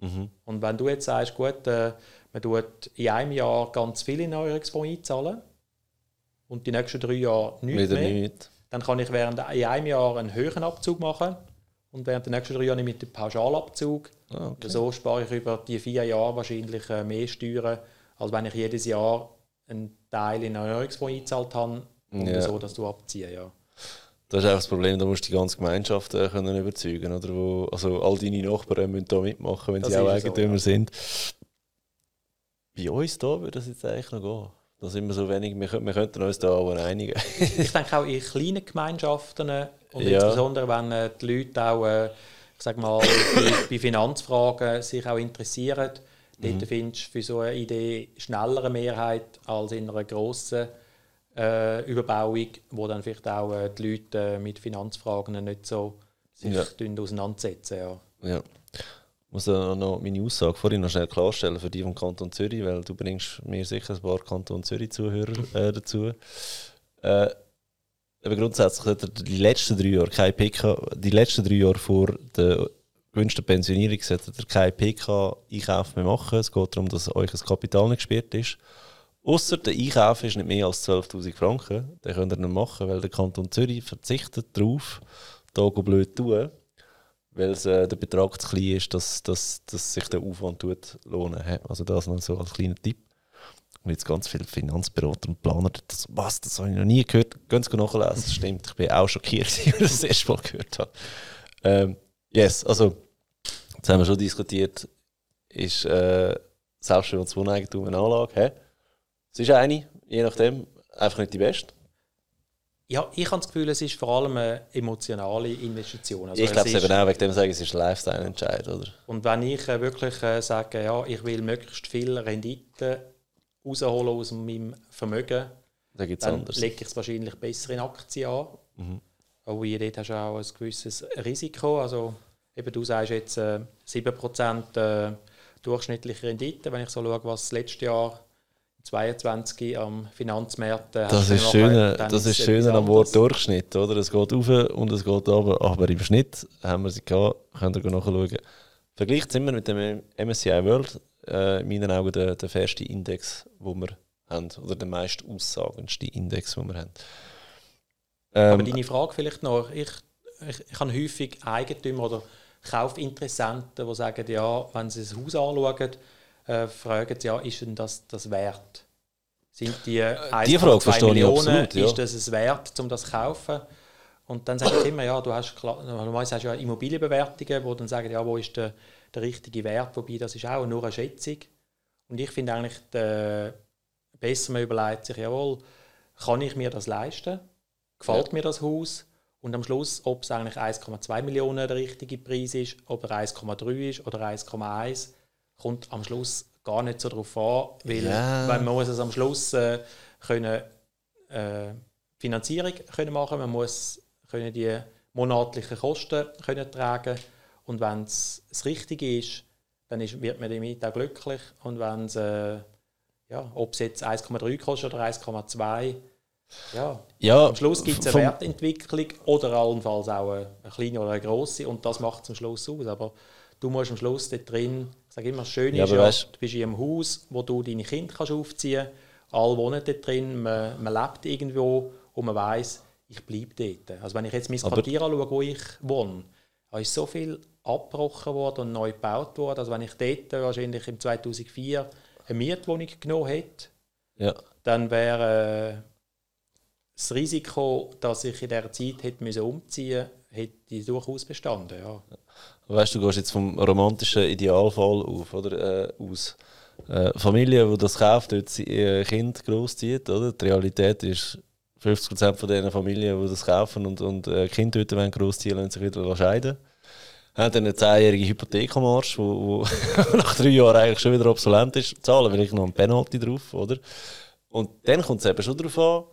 Mhm. Und wenn du jetzt sagst, gut, äh, man tut in einem Jahr ganz viel in den Erneuerungsfonds einzahlen und die nächsten drei Jahre nichts Wieder mehr, nicht. dann kann ich während in einem Jahr einen höheren Abzug machen und während der nächsten drei Jahre ich den Pauschalabzug. Ah, Und so spare ich über die vier Jahre wahrscheinlich äh, mehr Steuern, als wenn ich jedes Jahr einen Teil in Erneuerungsfonds eingezahlt habe und Ja. so, dass du abziehen. Ja. Das ist einfach das Problem, da musst du die ganze Gemeinschaft äh, können überzeugen oder wo, also all deine Nachbarn müssen da mitmachen, wenn Das sie auch ist so, Eigentümer ja. sind. Bei uns da würde das jetzt eigentlich noch gehen. Da sind wir so wenig, wir, wir könnten uns da aber einigen. Ich denke auch in kleinen Gemeinschaften äh, und Ja. insbesondere wenn äh, die Leute auch, äh, ich sag mal, bei, Finanzfragen sich auch interessieren, dort findest du für so eine Idee schneller eine Mehrheit als in einer grossen äh, Überbauung, wo dann vielleicht auch äh, die Leute mit Finanzfragen nicht so sich Ja. auseinandersetzen. Ja. Ja. Muss da noch meine Aussage vorhin noch schnell klarstellen für die vom Kanton Zürich, weil du bringst mir sicher ein paar Kanton Zürich-Zuhörer äh, dazu. Äh, aber grundsätzlich sollte ihr die letzten drei Jahre kein PK, die letzten drei Jahre vor der gewünschten Pensionierung solltet ihr keinen PK-Einkauf mehr machen. Es geht darum, dass euch das Kapital nicht gesperrt ist. Ausser der Einkauf ist nicht mehr als 12'000 Franken. Den könnt ihr nicht machen, weil der Kanton Zürich verzichtet darauf, da blöd tun weil äh, der Betrag zu klein ist, dass, dass, dass sich der Aufwand tut lohnen. hä? Also das noch so als kleiner Tipp. Und jetzt ganz viele Finanzberater und Planer, das, was, das habe ich noch nie gehört. Gehen Sie nachlesen, das stimmt. Ich bin auch schockiert, als ich das erste Mal gehört habe. Ähm, yes, also, jetzt haben wir schon diskutiert, ist äh, selbstbestimmtes Wohneigentum eine Anlage? Hä? Es ist eine, je nachdem, einfach nicht die beste. Ja, ich habe das Gefühl, es ist vor allem eine emotionale Investition. Also ich glaube es eben auch, wegen dem sagen, es ist ein Lifestyle-Entscheid, oder? Und wenn ich äh, wirklich äh, sage, ja, ich will möglichst viel Rendite rausholen aus meinem Vermögen, Da gibt es dann anders. lege ich es wahrscheinlich besser in Aktien an. Mhm. Aber hier dort hast du auch ein gewisses Risiko. Also eben du sagst jetzt äh, 7% äh, durchschnittliche Rendite. Wenn ich so schaue, was das letzte Jahr 22 am Finanzmarkt. Das ist schöner, das ist schöner am Wort. Durchschnitt, oder? Es geht rauf und es geht runter, aber im Schnitt haben wir sie gehabt, könnt ihr nachschauen. Vergleicht immer mit dem MSCI World, äh, in meinen Augen der, der fairste Index, wo wir haben, oder der meist aussagendste Index, den wir haben. Aber Ähm, deine Frage vielleicht noch. Ich, ich, ich habe häufig Eigentümer oder Kaufinteressenten, die sagen, ja, wenn sie ein Haus anschauen, äh, fragen ja, ist denn das, das wert? Sind die 1,2 Äh, Millionen, absolut, ja. ist das es wert, um das zu kaufen? Und dann sage ich immer, ja, du hast normalerweise hast du ja Immobilienbewertungen, wo dann sagen, ja, wo ist der, der richtige Wert, wobei das ist auch nur eine Schätzung. Und ich finde eigentlich, der, besser man überlegt sich, jawohl, kann ich mir das leisten? Gefällt mir das Haus? Und am Schluss, ob es eigentlich 1,2 Millionen der richtige Preis ist, ob er 1,3 ist oder 1,1, kommt am Schluss gar nicht so darauf an, weil Ja. man muss es am Schluss äh, können, äh, Finanzierung können machen, man muss können die monatlichen Kosten können tragen und wenn es das Richtige ist, dann ist, wird man damit auch glücklich und wenn es äh, ja, ob es jetzt 1,3 kostet oder 1,2, ja, ja, am Schluss gibt es eine Wertentwicklung oder allenfalls auch eine, eine kleine oder eine grosse und das macht es am Schluss aus. Aber du musst am Schluss dort drin, ich sage immer, das Schöne Ja, ist ja, weißt- du bist in einem Haus, wo du deine Kinder kannst aufziehen kannst, alle wohnen dort drin, man, man lebt irgendwo und man weiß, ich bleibe dort. Also wenn ich jetzt mein Aber- Quartier anschaue, wo ich wohne, da ist so viel abgebrochen worden und neu gebaut worden. Also wenn ich dort wahrscheinlich im 2004 eine Mietwohnung genommen hätte, ja. dann wäre äh, das Risiko, dass ich in dieser Zeit hätte müssen umziehen hätte durchaus bestanden. Ja. Weißt du, gehst jetzt vom romantischen Idealfall auf, oder? Äh, aus. Äh, Familie, die das kauft, dort ihr Kind großzieht? Die Realität ist, 50% von diesen Familien, die das kaufen und, und äh, Kinder dort wollen großziehen, lassen sich wieder scheiden. Haben dann eine 10-jährige Hypothek am Arsch, wo nach drei Jahren eigentlich schon wieder obsolent ist. Zahlen vielleicht noch ein Penalty drauf, oder? Und dann kommt es eben schon darauf an,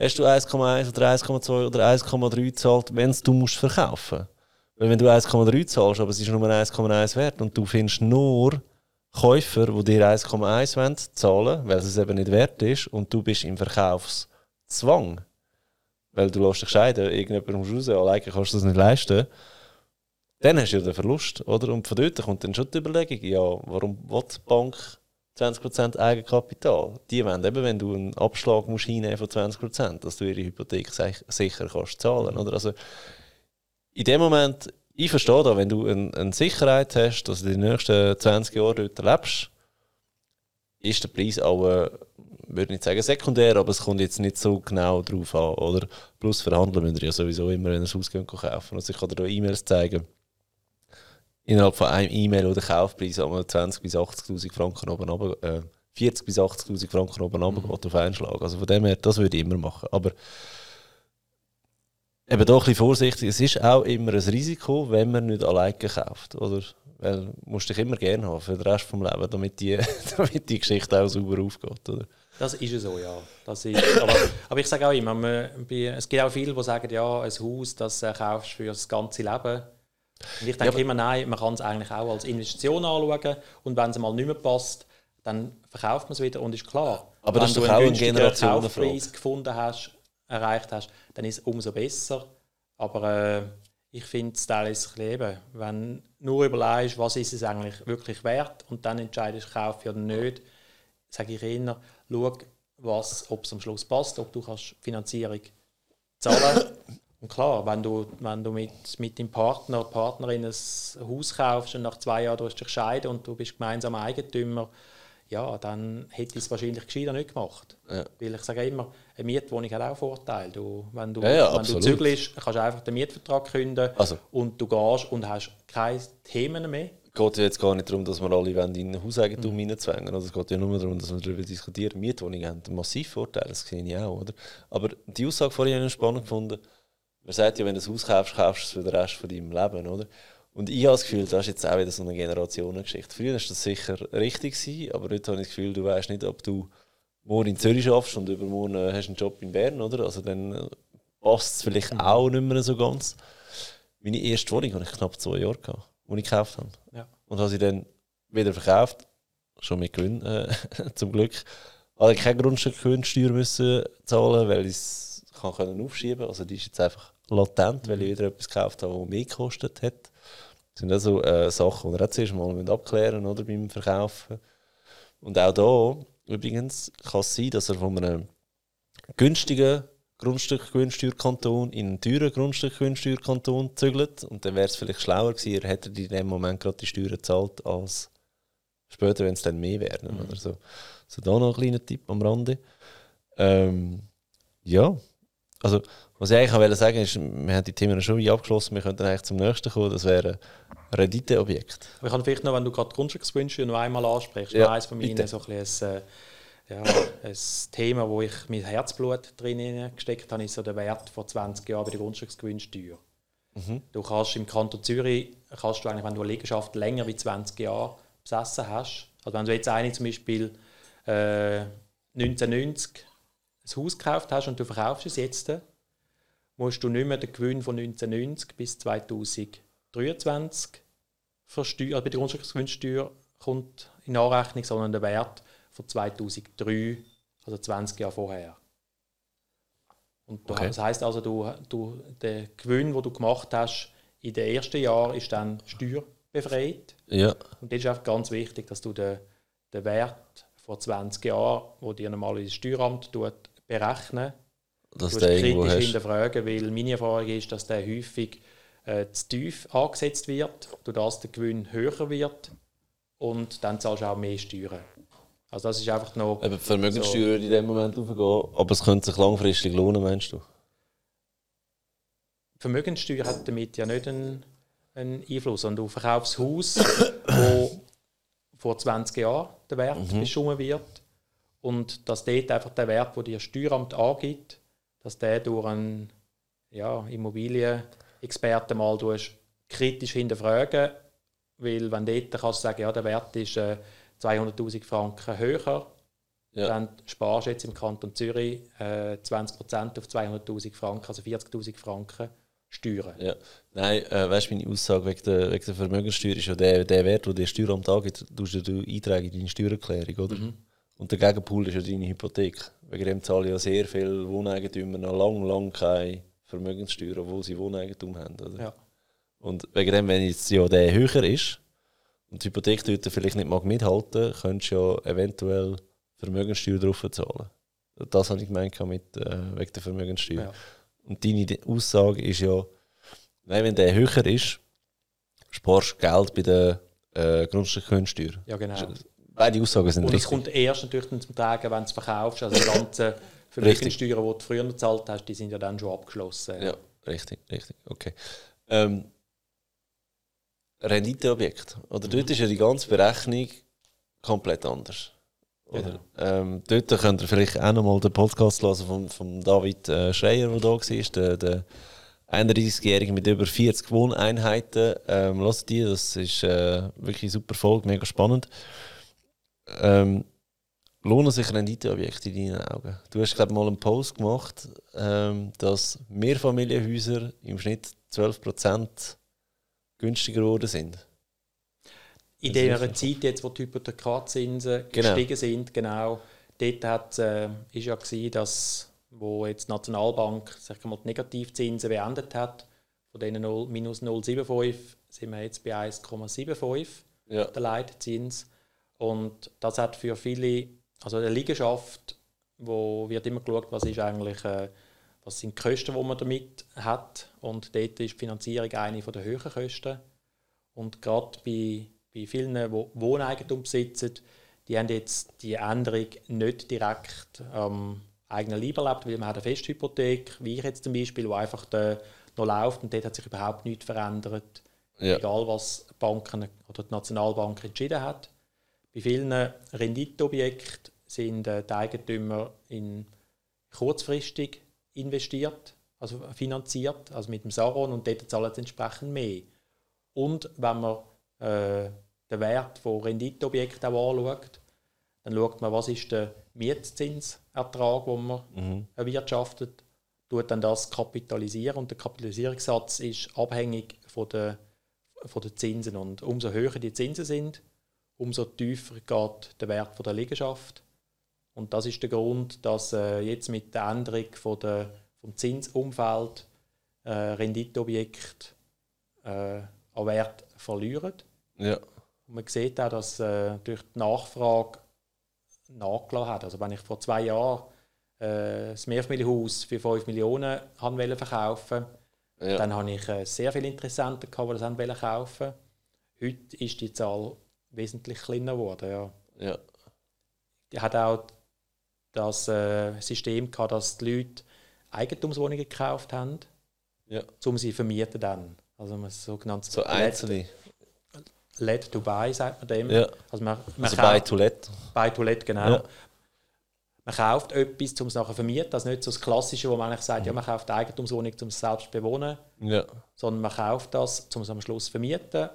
hast du 1,1 oder 1,2 oder 1,3 gezahlt, wenn du musst verkaufen? Weil wenn du 1,3 zahlst, aber es ist nur 1,1 wert und du findest nur Käufer, die dir 1,1 wollen zahlen, weil es eben nicht wert ist und du bist im Verkaufszwang, weil du lässt dich scheiden, irgendjemand muss raus, alleine kannst du das nicht leisten, dann hast du ja den Verlust, oder? Und von dort kommt dann schon die Überlegung, ja, warum will die Bank 20% Eigenkapital? Die wollen eben, wenn du einen Abschlag musst hinnehmen von 20%, dass du ihre Hypothek sich- sicher kannst zahlen, oder? Also, in dem Moment, ich verstehe da, wenn du ein, eine Sicherheit hast, dass du die nächsten 20 Jahre dort lebst, ist der Preis auch, äh, würde nicht sagen sekundär, aber es kommt jetzt nicht so genau drauf an, oder? Plus verhandeln müsst ihr ja sowieso immer, wenn ihr ein Haus geht, kaufen. Also ich kann dir da E-Mails zeigen. Innerhalb von einem E-Mail oder Kaufpreis haben wir 20 bis 80'000 Franken oben runter, äh, 40 bis 80'000 Franken oben runter geht auf einen Schlag. Also von dem her, das würde ich immer machen. Aber eben doch ein bisschen vorsichtig. Es ist auch immer ein Risiko, wenn man nicht alleine kauft. Oder? Weil du musst dich immer gerne haben für den Rest des Lebens, damit die, damit die Geschichte auch sauber aufgeht. Oder? Das ist so, ja. Das ist, aber, aber ich sage auch immer, man, es gibt auch viele, die sagen, ja, ein Haus, das äh, kaufst du für das ganze Leben. Und ich denke aber- immer, nein, man kann es eigentlich auch als Investition anschauen und wenn es mal nicht mehr passt, dann verkauft man es wieder und ist klar. Aber wenn das ist du einen günstigen. Kaufpreis gefunden hast, erreicht hast, dann ist es umso besser. Aber äh, ich finde es teilweise ein bisschen eben, wenn du nur überlegst, was ist es eigentlich wirklich wert und dann entscheidest, kaufe ich oder nicht, sage ich eher, schau, was, ob es am Schluss passt, ob du kannst Finanzierung zahlen Und klar, wenn du, wenn du mit, mit deinem Partner, Partnerin ein Haus kaufst und nach zwei Jahren du hast dich scheiden und du bist gemeinsam Eigentümer, ja, dann hätte ich es wahrscheinlich gescheiter nicht gemacht. Ja. Weil ich sage immer, eine Mietwohnung hat auch Vorteile. Du, wenn du, Ja, ja, wenn du zügelst, kannst du einfach den Mietvertrag kündigen Also. und du gehst und hast keine Themen mehr. Es geht ja jetzt gar nicht darum, dass wir alle in ein Hauseigentum mhm. reinzwängen wollen. Es geht ja nur darum, dass wir darüber diskutieren. Mietwohnungen haben einen massiven Vorteil, das sehe ich auch. Oder? Aber die Aussage vorhin habe ich spannend gefunden. Man sagt ja, wenn du ein Haus kaufst, kaufst du es für den Rest von deinem Leben. Oder? Und ich habe das Gefühl, das ist jetzt auch wieder so eine Generationengeschichte. Früher war das sicher richtig, gewesen, aber heute habe ich das Gefühl, du weißt nicht, ob du morgen in Zürich schaffst und übermorgen äh, hast einen Job in Bern. Oder? Also dann äh, passt es vielleicht auch nicht mehr so ganz. Meine erste Wohnung hatte ich knapp zwei Jahre, gehabt, die ich gekauft habe. Ja. Und habe sie dann wieder verkauft, schon mit Gewinn, äh, zum Glück. Habe ich keine Grundstückgewinnsteuer müssen zahlen, weil ich es kann können aufschieben Also die ist jetzt einfach latent, weil ich wieder etwas gekauft habe, das mehr gekostet hat. Das sind also äh, Sachen, die wir zuerst mal abklären oder, beim Verkaufen. Und auch da übrigens kann es sein, dass er von einem günstigen Grundstückgewinnsteuerkanton in einen teuren Grundstückgewinnsteuerkanton zügelt. Und dann wäre es vielleicht schlauer gewesen, er hätte in dem Moment gerade die Steuern gezahlt, als später, wenn es dann mehr werden. Mhm. Oder so. so da noch ein kleiner Tipp am Rande. Ähm, ja, also was ich eigentlich auch sagen ist, wir haben die Themen schon wie abgeschlossen, wir könnten eigentlich zum nächsten kommen, das wäre Renditeobjekt. Ich kann vielleicht noch, wenn du gerade Grundstückswünsche noch einmal ansprichst, ja, eines von meinen so ein, bisschen, äh, ja, ein Thema, wo ich mein Herzblut drin gesteckt habe, ist so der Wert vor 20 Jahren bei der Grundstücksgewinnsteuer. Mhm. Du kannst im Kanton Zürich, kannst du eigentlich, wenn du eine Liegenschaft länger als 20 Jahre besessen hast, also wenn du jetzt eine zum Beispiel äh, 1990 ein Haus gekauft hast und du verkaufst es jetzt, musst du nicht mehr den Gewinn von 1990 bis 2023 versteuern, also bei der Grundstücksgewinnsteuer kommt in Anrechnung, sondern der Wert von 2003, also 20 Jahre vorher. Und du, okay. das heißt also, du, du, der Gewinn, den du gemacht hast in den ersten Jahren, ist dann steuerbefreit. Ja. Und das ist einfach ganz wichtig, dass du den, den Wert vor 20 Jahren, wo dir normal das Steueramt tut, berechnen dass du kritisch hinterfragen, weil meine Erfahrung ist, dass der häufig äh, zu tief angesetzt wird, durch das der Gewinn höher wird und dann zahlst du auch mehr Steuern. Also das ist einfach noch... Eben die Vermögenssteuer so. in dem Moment aufgehen, aber es könnte sich langfristig lohnen, meinst du? Vermögenssteuer hat damit ja nicht einen, einen Einfluss. Und du verkaufst ein Haus, wo vor 20 Jahren der Wert mhm. bestimmt wird und dass dort einfach der Wert, den dir Steueramt angibt, dass der durch einen ja, Immobilienexperten mal kritisch hinterfragen weil wenn dort kannst du sagen, ja, der Wert ist äh, 200'000 Franken höher, ja. dann sparst du jetzt im Kanton Zürich äh, 20% auf 200'000 Franken, also 40'000 Franken Steuern. Ja. Nein, äh, weißt du, meine Aussage wegen der, wegen der Vermögenssteuer ist ja der, der Wert, den der Steueramt angibt, tust du eintragen in deine Steuererklärung, oder? Mhm. Und der Gegenpool ist ja deine Hypothek. Wegen dem zahlen ja sehr viele Wohneigentümer noch lange, lange keine Vermögenssteuer, obwohl sie Wohneigentum haben. Oder? Ja. Und wegen dem, wenn jetzt ja der höher ist und die Hypothek dort vielleicht nicht mag mithalten, könntest du ja eventuell Vermögenssteuer drauf zahlen. Das habe ich gemeint mit, äh, wegen der Vermögenssteuer. Ja. Und deine Aussage ist ja, nein, wenn der höher ist, sparst du Geld bei der äh, Grundstücksteuer. Ja, genau. Beide Aussagen sind Und richtig. es kommt erst natürlich zum Tragen, wenn du es verkaufst. Also die ganzen Vermögenssteuern, die du früher gezahlt hast, die sind ja dann schon abgeschlossen. Ja, richtig, richtig. Okay. Ähm, Renditeobjekt. Oder mhm. dort ist ja die ganze Berechnung komplett anders. Oder? Genau. Ähm, dort könnt ihr vielleicht auch noch mal den Podcast hören von, von David äh, Schreier, der da war, der, der 31-Jährige mit über 40 Wohneinheiten. Ähm, lasst die, das ist äh, wirklich eine super Folge, mega spannend. Ähm, lohnen sich Renditeobjekte in deinen Augen? Du hast, glaube mal einen Post gemacht, ähm, dass Mehrfamilienhäuser im Schnitt 12% günstiger geworden sind. In dieser Zeit, jetzt, wo die Hypothekarzinsen genau. gestiegen sind, genau, dort hat, äh, ist ja gewesen, dass wo jetzt die Nationalbank sag mal, die Negativzinsen beendet hat, von denen 0, minus 0,75 sind wir jetzt bei 1,75 ja. der Leitzins. Und das hat für viele, also eine Liegenschaft, wo wird immer geschaut, was ist eigentlich, äh, was sind die Kosten, die man damit hat. Und dort ist die Finanzierung eine der höheren Kosten. Und gerade bei, bei vielen, die Wohneigentum besitzen, die haben jetzt die Änderung nicht direkt am eigenen Leib erlebt, weil man hat eine Festhypothek, wie ich jetzt zum Beispiel, die einfach da noch läuft und dort hat sich überhaupt nichts verändert. Ja. Egal, was Banken oder die Nationalbank entschieden hat. Bei vielen Renditeobjekten sind äh, die Eigentümer in kurzfristig investiert, also finanziert, also mit dem Saron und dort zahlen sie entsprechend mehr. Und wenn man äh, den Wert von Renditeobjekten auch anschaut, dann schaut man, was ist der Mietzinsertrag, den man mhm. erwirtschaftet, tut dann das kapitalisieren und der Kapitalisierungssatz ist abhängig von den, von den Zinsen und umso höher die Zinsen sind, umso tiefer geht der Wert der Liegenschaft. Und das ist der Grund, dass äh, jetzt mit der Änderung von der, vom Zinsumfeld äh, Renditeobjekte äh, an Wert verlieren. Ja. Und man sieht auch, dass äh, durch die Nachfrage nachgelassen hat. Also wenn ich vor zwei Jahren äh, das Mehrfamilienhaus für 5 Millionen wollte verkaufen Ja. dann habe ich äh, sehr viele Interessenten, gehabt, die das kaufen Heute ist die Zahl wesentlich kleiner geworden. Ja. ja. Die hat auch das äh, System gehabt, dass die Leute Eigentumswohnungen gekauft haben, Ja. um sie vermieten dann. Also ein sogenanntes So einzelne. Let to buy, sagt man dem. Ja. Also man, man Also kauft- bei Toilette. bei Toilette, genau. Ja. Man kauft etwas, um es nachher vermieten. Das ist nicht so das Klassische, wo man eigentlich sagt, ja, man kauft Eigentumswohnung, um es selbst zu bewohnen, Ja. sondern man kauft das, um es am Schluss zu vermieten.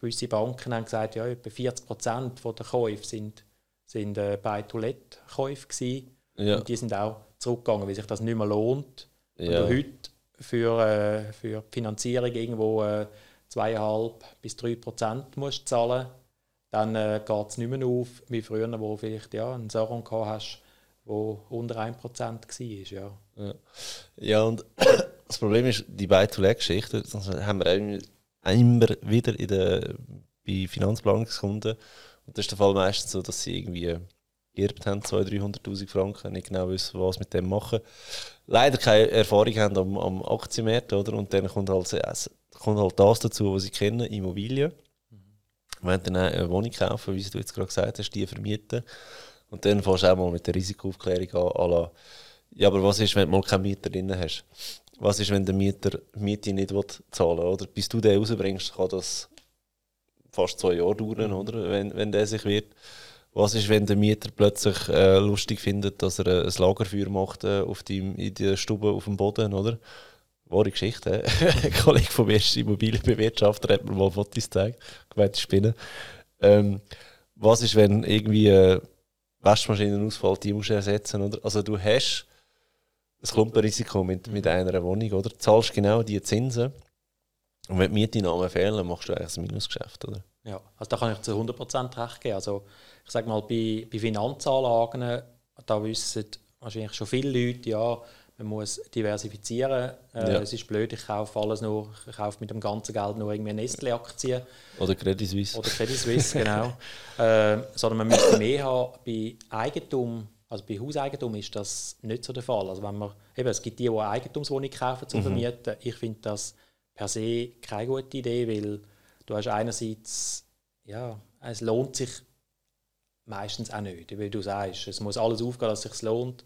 Gewisse Banken haben gesagt, ja, etwa 40 Prozent der Käufe sind, sind äh, bei Toilette-Käufe gewesen. Ja. Und die sind auch zurückgegangen, weil sich das nicht mehr lohnt. Ja. Und du heute für, äh, für die Finanzierung irgendwo äh, 2,5 bis 3 Prozent musst zahlen, dann äh, geht es nicht mehr auf, wie früher, wo vielleicht ja, einen Saron gehabt hast, wo unter 1 Prozent war. Ja. Ja. ja, und das Problem ist, die Buy-to-Let-Geschichte, das haben wir auch immer- wieder in der, bei Finanzplanungskunden. Und das ist der Fall meistens so, dass sie irgendwie geerbt haben, 200.000, 300'000 Franken, nicht genau wissen, was mit dem machen. Leider keine Erfahrung haben am, am Aktienmarkt, oder? Und dann kommt halt, es kommt halt das dazu, was sie kennen, Immobilien. Wenn dann eine Wohnung kaufen, wie du jetzt gerade gesagt hast, die vermieten. Und dann fängst du auch mal mit der Risikoaufklärung an, la, ja, aber was ist, wenn du mal keinen Mieter drin hast? Was ist, wenn der Mieter Miete nicht zahlen will? Oder? Bis du den rausbringst, kann das fast zwei Jahre dauern, oder? Wenn, wenn der sich wird. Was ist, wenn der Mieter plötzlich äh, lustig findet, dass er äh, ein Lagerfeuer macht äh, auf die, in der Stube auf dem Boden, oder? Wahre Geschichte. Ein Kollege vom ersten Immobilienbewirtschafter hat mir mal Fotos gezeigt. Gemeint, Spinnen. Ähm, was ist, wenn irgendwie äh, Waschmaschinen ausfällt, die musst du ersetzen, oder? Also du hast ein Klumpenrisiko mit, mit einer Wohnung, oder? Du zahlst genau die Zinsen. Und wenn die Mieteinnahmen fehlen, machst du eigentlich ein Minusgeschäft, oder? Ja, also da kann ich zu 100% recht geben. Also ich sage mal, bei, bei Finanzanlagen, da wissen wahrscheinlich schon viele Leute, ja, man muss diversifizieren. Äh, Ja. Es ist blöd, ich kaufe alles nur, ich kaufe mit dem ganzen Geld nur irgendwie Nestle-Aktien Oder Credit Suisse. oder Credit Suisse, genau. äh, sondern man müsste mehr haben bei Eigentum, also bei Hauseigentum ist das nicht so der Fall. Also wenn man, eben, es gibt die, die eine Eigentumswohnung kaufen zum Vermieten. Ich finde das per se keine gute Idee, weil du hast einerseits, ja, es lohnt sich meistens auch nicht, weil du sagst, es muss alles aufgehen, dass es sich lohnt.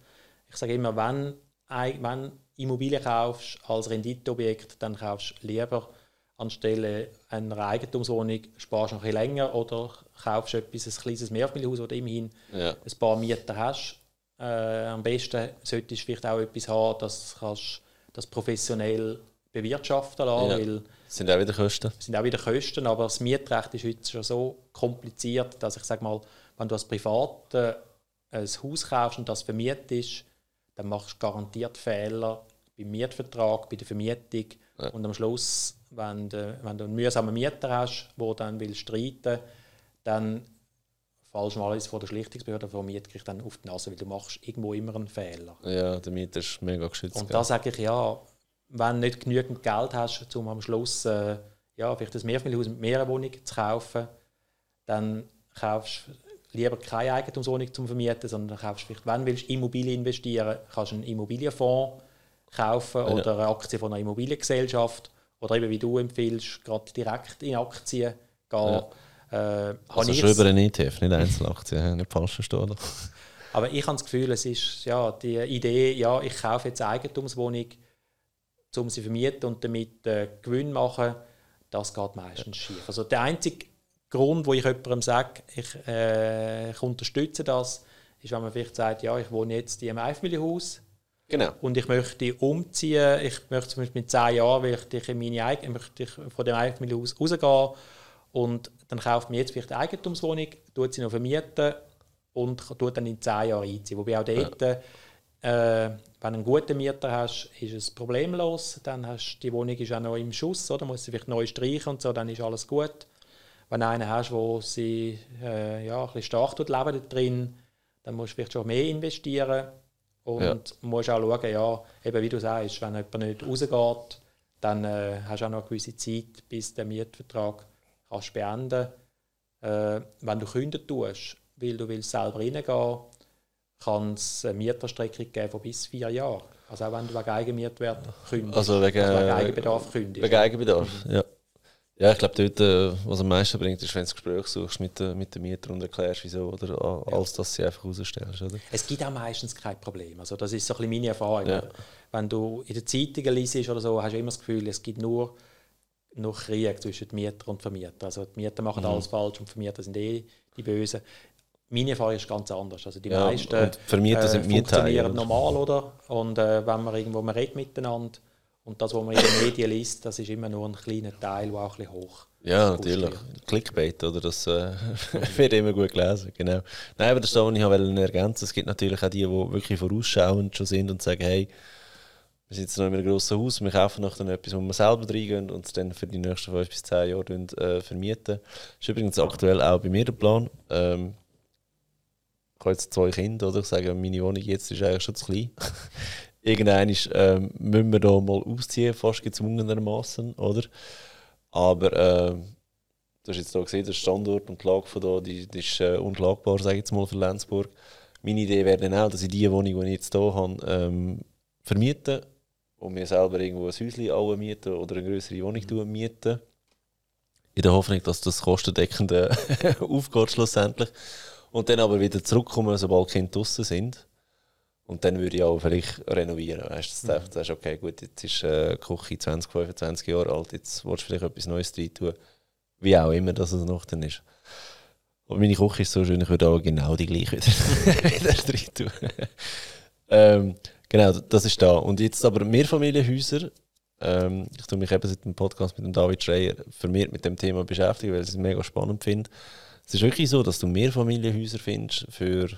Ich sage immer, wenn, wenn Immobilien kaufst als Renditeobjekt, dann kaufst du lieber anstelle einer Eigentumswohnung, sparst du noch ein bisschen länger oder kaufst etwas, ein kleines Mehrfamilienhaus, wo du immerhin Ja. ein paar Mieter hast. Äh, am besten solltest du vielleicht auch etwas haben, das kannst das professionell bewirtschaften lassen, Ja. weil Das sind auch wieder Kosten. es sind auch wieder Kosten, aber das Mietrecht ist heute schon so kompliziert, dass ich sage mal, wenn du als Privater ein Haus kaufst und das vermietest, dann machst du garantiert Fehler beim Mietvertrag, bei der Vermietung Ja. und am Schluss, wenn du, wenn du einen mühsamen Mieter hast, wo dann will streiten, dann fallst du mal alles von der Schlichtungsbehörde vom Mietgericht dann auf die Nase, weil du machst irgendwo immer einen Fehler. Ja, der Mieter ist mega geschützt. Und da sage ich ja, wenn du nicht genügend Geld hast, um am Schluss äh, ja, vielleicht ein Mehrfamilienhaus mit mehreren Wohnungen zu kaufen, dann kaufst du lieber keine Eigentumswohnung zum Vermieten, sondern kaufst vielleicht, wenn du willst, Immobilien investieren, kannst du einen Immobilienfonds kaufen Ja. oder eine Aktie von einer Immobiliengesellschaft oder eben wie du empfiehlst, gerade direkt in Aktien gehen. Äh, Also schon über einen ETF, nicht Einzelaktien, nicht falsch verstehen. aber ich habe das Gefühl, es ist ja, die Idee, ja, ich kaufe jetzt eine Eigentumswohnung, um sie zu vermieten und damit äh, Gewinn machen, das geht meistens schief. Also der einzige Grund, wo ich jemandem sage, ich, äh, ich unterstütze das, ist, wenn man vielleicht sagt, ja, ich wohne jetzt in einem Einfamilienhaus Genau. und ich möchte umziehen, ich möchte zum Beispiel mit 10 Jahren ich, in meine Eig möchte ich von dem Einfamilienhaus rausgehen und dann kauft man jetzt vielleicht eine Eigentumswohnung, tut sie noch vermieten und tut dann in 10 Jahren einziehen. Wobei auch dort, äh, wenn du einen guten Mieter hast, ist es problemlos, dann hast die Wohnung ist auch noch im Schuss, oder? muss sie vielleicht neu streichen und so, dann ist alles gut. wenn du einen hast, der sie äh, ja, ein bisschen stark tut, leben drin, dann musst du vielleicht schon mehr investieren und Ja. musst auch schauen, ja, eben wie du sagst, wenn jemand nicht rausgeht, dann äh, hast du auch noch eine gewisse Zeit, bis der Mietvertrag kannst beenden äh, Wenn du künden tust, weil du willst selber reingehen kann es eine Mieterstreckung geben von bis vier Jahren. Also auch wenn du wegen Eigenmietwert kündigst, Also wegen, wegen äh, Eigenbedarf kündigst. Wegen Eigenbedarf, ja. Ja, ich glaube, dort, äh, was am meisten bringt, ist, wenn du das Gespräch suchst mit, den- mit den Mietern und erklärst, wieso, oder als dass sie einfach rausstellst, oder? Es gibt auch meistens kein Problem. Also das ist so ein bisschen meine Erfahrung. Ja. Wenn du in den Zeitungen liest oder so, hast du immer das Gefühl, es gibt nur, nur Krieg zwischen Mieter und Vermieter. Also die Mieter machen Mhm. alles falsch und die Vermieter sind eh die Bösen. Meine Erfahrung ist ganz anders. Also die Ja, meisten und Vermieter sind funktionieren Mieteigner. normal, oder? Und äh, wenn man irgendwo man redet miteinander und das, was man in den Medien liest, das ist immer nur ein kleiner Teil, der auch ein bisschen hoch Ja, natürlich. Clickbait, oder? Das äh, wird immer gut gelesen, genau. Nein, aber das ist das, was ich wollte ergänzen. Es gibt natürlich auch die, die wirklich vorausschauend schon sind und sagen, hey, wir sind noch in einem grossen Haus, wir kaufen noch dann etwas, wo wir selber reingehen und es dann für die nächsten fünf bis zehn Jahre äh, vermieten. Das ist übrigens aktuell auch bei mir der Plan. Ähm, ich habe jetzt zwei Kinder, oder? Ich sage, meine Wohnung jetzt ist eigentlich schon zu klein. Irgendwann ist, ähm, müssen wir da mal ausziehen, fast gezwungenermaßen, oder? Aber ähm, du hast jetzt da gesehen, der Standort und die Lage von da, die, die ist äh, unschlagbar, sage ich jetzt mal, für Lenzburg. Meine Idee wäre dann auch, dass ich die Wohnung, die ich jetzt hier habe, ähm, vermiete und mir selber irgendwo ein Häuschen alle mieten oder eine größere Wohnung tun mieten. In der Hoffnung, dass das kostendeckend äh, aufgeht schlussendlich. Und dann aber wieder zurückkommen, sobald die Kinder draußen sind. Und dann würde ich auch vielleicht renovieren. Weißt du, dass du sagst, okay, gut, jetzt ist äh, die Küche 20, 25 Jahre alt, jetzt willst du vielleicht etwas Neues rein tun. Wie auch immer das es noch dann ist. Und meine Küche ist so schön, ich würde auch genau die gleiche wieder, wieder rein tun. ähm, genau, das ist da. Und jetzt aber Mehrfamilienhäuser. Ähm, ich tue mich eben seit dem Podcast mit dem David Schreier vermehrt mit dem Thema beschäftigen, weil ich es mega spannend finde. Es ist wirklich so, dass du Mehrfamilienhäuser findest für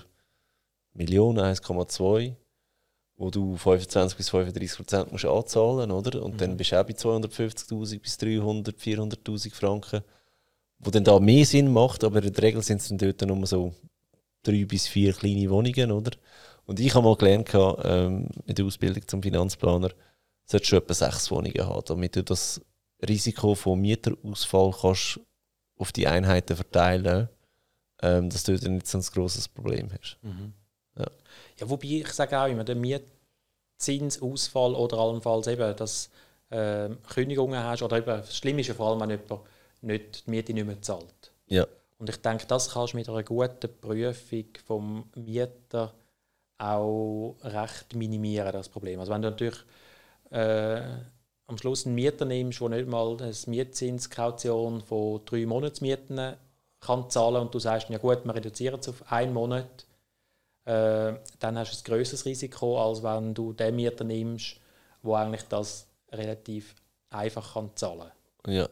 Millionen, 1,2, wo du 25 bis 35 Prozent musst anzahlen oder? Und dann bist du auch bei 250.000 bis 300, 400.000 Franken, wo dann da mehr Sinn macht, aber in der Regel sind es dann dort nur so drei bis vier kleine Wohnungen, oder? Und ich habe mal gelernt, ähm, in der Ausbildung zum Finanzplaner, solltest du etwa sechs Wohnungen haben, damit du das Risiko von Mieterausfall kannst auf die Einheiten verteilen ähm, dass du dann nicht so ein grosses Problem hast. Ja, wobei ich sage auch immer, der Mietzinsausfall oder allenfalls eben, dass äh, Kündigungen hast oder eben, das Schlimme ist ja vor allem, wenn jemand nicht die Miete nicht mehr zahlt. Ja, Und ich denke, das kannst du mit einer guten Prüfung vom Mieter auch recht minimieren, das Problem. Also wenn du natürlich äh, am Schluss einen Mieter nimmst, der nicht mal eine Mietzinskaution von drei Monatsmieten kann zahlen und du sagst, ja gut, wir reduzieren es auf einen Monat, äh, dann hast du ein größeres Risiko, als wenn du den Mieter nimmst, der eigentlich das relativ einfach kann zahlen ja,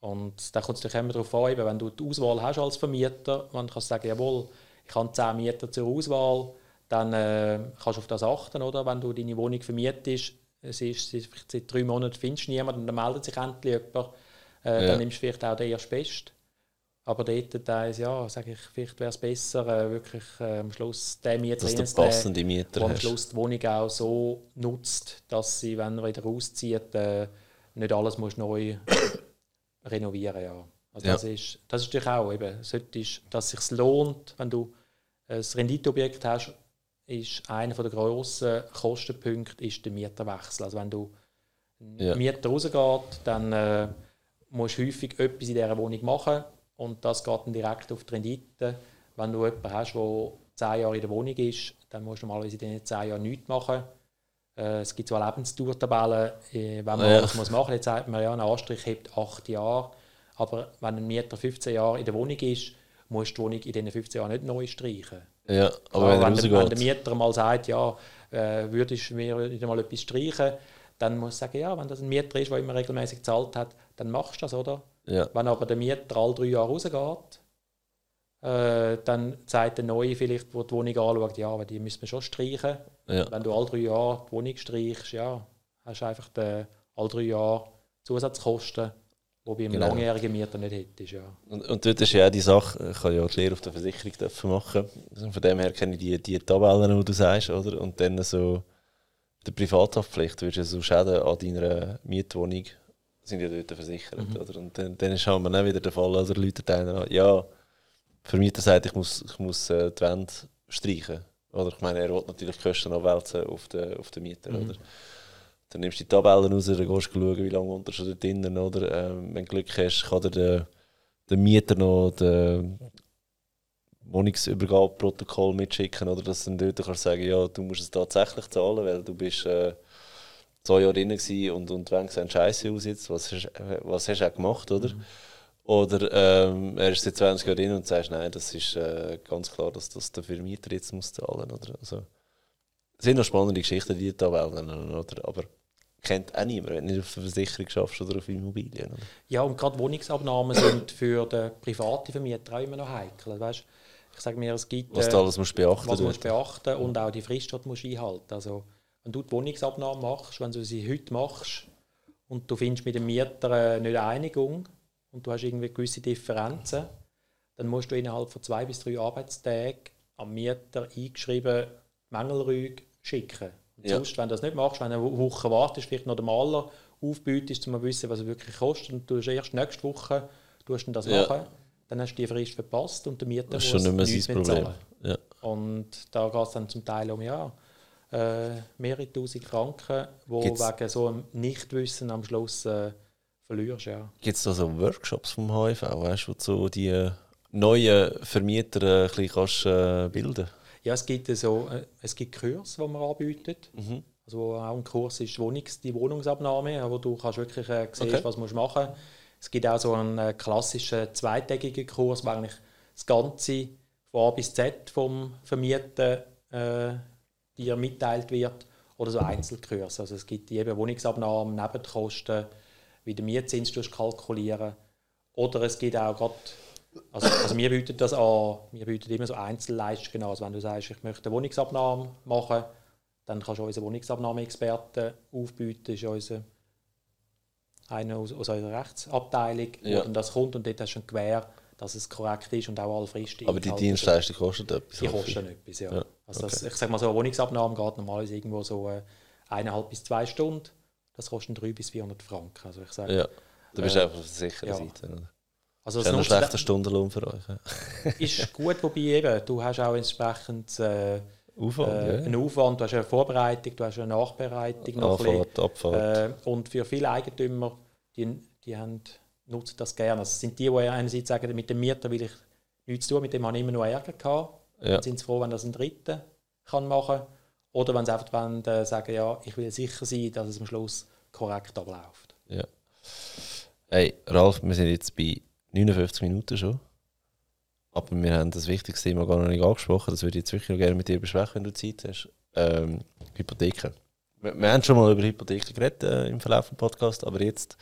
und da kommt es natürlich immer darauf an, eben, wenn du die Auswahl hast als Vermieter, dann kannst du sagen, jawohl, ich habe 10 Mieter zur Auswahl, dann äh, kannst du auf das achten, oder? Wenn du deine Wohnung vermietest, es ist, es ist seit drei Monaten findest du niemanden, dann meldet sich endlich jemand, äh, Ja. dann nimmst du vielleicht auch den erst best. Aber dort da ist, ja, sage ich, vielleicht wäre es besser, äh, wirklich äh, am Schluss den Mieter dass Mieter der am. Schluss die Wohnung auch so nutzt, dass sie, wenn er wieder auszieht, äh, nicht alles muss neu renovieren ja. Also Ja. das, ist, das ist natürlich auch, eben, solltest, dass es sich lohnt, wenn du ein Renditeobjekt hast, ist einer der grossen Kostenpunkte ist der Mieterwechsel. Also wenn du Ja. Mieter rausgeht, dann äh, musst du häufig etwas in dieser Wohnung machen und das geht dann direkt auf die Rendite. Wenn du jemanden hast, der zehn Jahre in der Wohnung ist, dann musst du normalerweise in diesen zehn Jahren nichts machen. Äh, es gibt so eine Lebenstourtabelle, äh, wenn man Ja. alles muss machen muss. Jetzt sagt man, ja, ein Anstrich hebt acht Jahre. Aber wenn ein Mieter 15 Jahre in der Wohnung ist, musst du die Wohnung in diesen 15 Jahren nicht neu streichen. Ja, aber wenn wenn, der, wenn der. Mieter mal sagt, ja, äh, würdest du mir mal etwas streichen, dann muss ich sagen, ja, wenn das ein Mieter ist, der immer regelmäßig gezahlt hat, dann machst du das, oder? Ja, Wenn aber der Mieter alle drei Jahre rausgeht, äh, dann sagt der Neue vielleicht, der die Wohnung anschaut, ja, aber die müssen wir schon streichen. ja, Wenn du alle drei Jahre die Wohnung streichst, ja, hast du einfach den, alle drei Jahre Zusatzkosten, wo bei einem Genau. langjährigen Mieter nicht hättest. Ja. Und, und dort ist ja auch die Sache, ich kann ja auch die Lehre auf der Versicherung dürfen machen. Also von dem her kenne ich die, die Tabellen, die du sagst, oder? Und dann so die Privathaftpflicht, würdest du so Schäden an deiner Mietwohnung sind ja dort versichert, oder? Und dann, dann ist halt auch wieder der Fall, also Leute einer an, ja, der Vermieter sagt, ich muss, ich muss äh, die Wände streichen. Oder ich meine, er will natürlich Kosten abwälzen auf den, auf den Mieter, oder? Dann nimmst du die Tabellen raus, dann gehst du schauen, wie lange unter schon dort drinnen, oder? Ähm, wenn du Glück hast, kann dir der, der Mieter noch das Wohnungsübergabeprotokoll mitschicken, oder? Dass dann dort kannst sagen, ja, du musst es tatsächlich zahlen, weil du bist äh, zwei Jahre drin gewesen und, und wenn sehen scheiße aus jetzt, was hast, was hast du auch gemacht, oder? Oder ähm, er ist seit 20 Jahren drin und sagst, nein, das ist äh, ganz klar, dass das der Vermieter jetzt muss zahlen oder? Also, es sind noch spannende Geschichten, die Tabellen, oder? aber kennt auch niemand, wenn du nicht auf der Versicherung schaffst oder auf Immobilien. Oder? Ja, und gerade Wohnungsabnahmen sind für den privaten Vermieter auch immer noch heikel. Weißt? Ich sage mir, es gibt Was äh, du alles musst beachten was musst beachten und auch die Frist, die du musst einhalten Also, wenn du die Wohnungsabnahme machst, wenn du sie heute machst und du findest mit dem Mieter äh, nicht eine Einigung und du hast irgendwie gewisse Differenzen, dann musst du innerhalb von zwei bis drei Arbeitstagen am Mieter eingeschrieben Mängelrüge schicken. Ja. Sonst, wenn du das nicht machst, wenn du eine Woche wartest, vielleicht noch den Maler aufbietest, um zu wissen, was er wirklich kostet, und du hast erst nächste Woche tust du das Ja. machen, dann hast du die Frist verpasst und der Mieter Das ist muss schon nicht mehr sein Problem. Ja. Und da geht es dann zum Teil um ja, äh, mehrere tausend Franken, wo Gibt's- wegen so einem Nichtwissen am Schluss äh, verlierst. Ja. Gibt es da so Workshops vom HIV, weißt, wo du so die neuen Vermieter äh, ein bisschen kannst, äh, bilden ja, es gibt so, äh, es gibt Kurse, die man anbietet. Mhm. Also wo auch ein Kurs ist Wohnungs, die Wohnungsabnahme, wo du kannst wirklich äh, siehst, Okay. was du musst machen musst. Es gibt auch so einen äh, klassischen zweitägigen Kurs, wo eigentlich das Ganze von A bis Z vom Vermieter äh, dir mitteilt wird. Oder so Einzelkurse. Also es gibt eben Wohnungsabnahmen, Nebenkosten, wie der Mietzins kalkulieren. Oder es gibt auch gerade, also, also wir bieten das an, wir bieten immer so Einzelleistungen an. Also wenn du sagst, ich möchte eine Wohnungsabnahme machen, dann kannst du unseren Wohnungsabnahmeexperten aufbieten, ist unser einer aus, aus unserer Rechtsabteilung, Ja. wo dann das kommt und dort hast du ein Gewähr, dass es korrekt ist und auch alle Fristen Aber die Dienstleistung kostet etwas. die kosten etwas, ja. Ja, also das, okay. ich sage mal so, eine Wohnungsabnahme geht normalerweise irgendwo so äh, eineinhalb bis zwei Stunden. Das kostet 300 bis 400 Franken. Also ich sage, Ja. Du bist Äh, einfach auf der sicheren ja. Seite. Oder? Also Das ist das ein schlechter Stundenlohn für euch. Ja. ist gut, wobei eben, du hast auch entsprechend äh, Aufwand, äh, ja. einen Aufwand, du hast eine Vorbereitung, du hast eine Nachbereitung noch ein bisschen. Anfahrt, Abfahrt. Äh, und für viele Eigentümer, die, die haben, nutzen das gerne. Also es sind die, die einerseits sagen, mit dem Mieter will ich nichts tun, mit dem habe ich immer nur Ärger gehabt. ja. Dann sind sie froh, wenn das ein Dritter kann machen Oder wenn sie einfach wollen, äh, sagen, ja, ich will sicher sein, dass es am Schluss korrekt abläuft. ja. Hey, Ralf, wir sind jetzt bei 59 Minuten schon. Aber wir haben das wichtigste Thema gar noch nicht angesprochen. Das würde ich jetzt wirklich gerne mit dir besprechen, wenn du Zeit hast. Ähm, Hypotheken. Wir, wir haben schon mal über Hypotheken geredet äh, im Verlauf des Podcasts, aber jetzt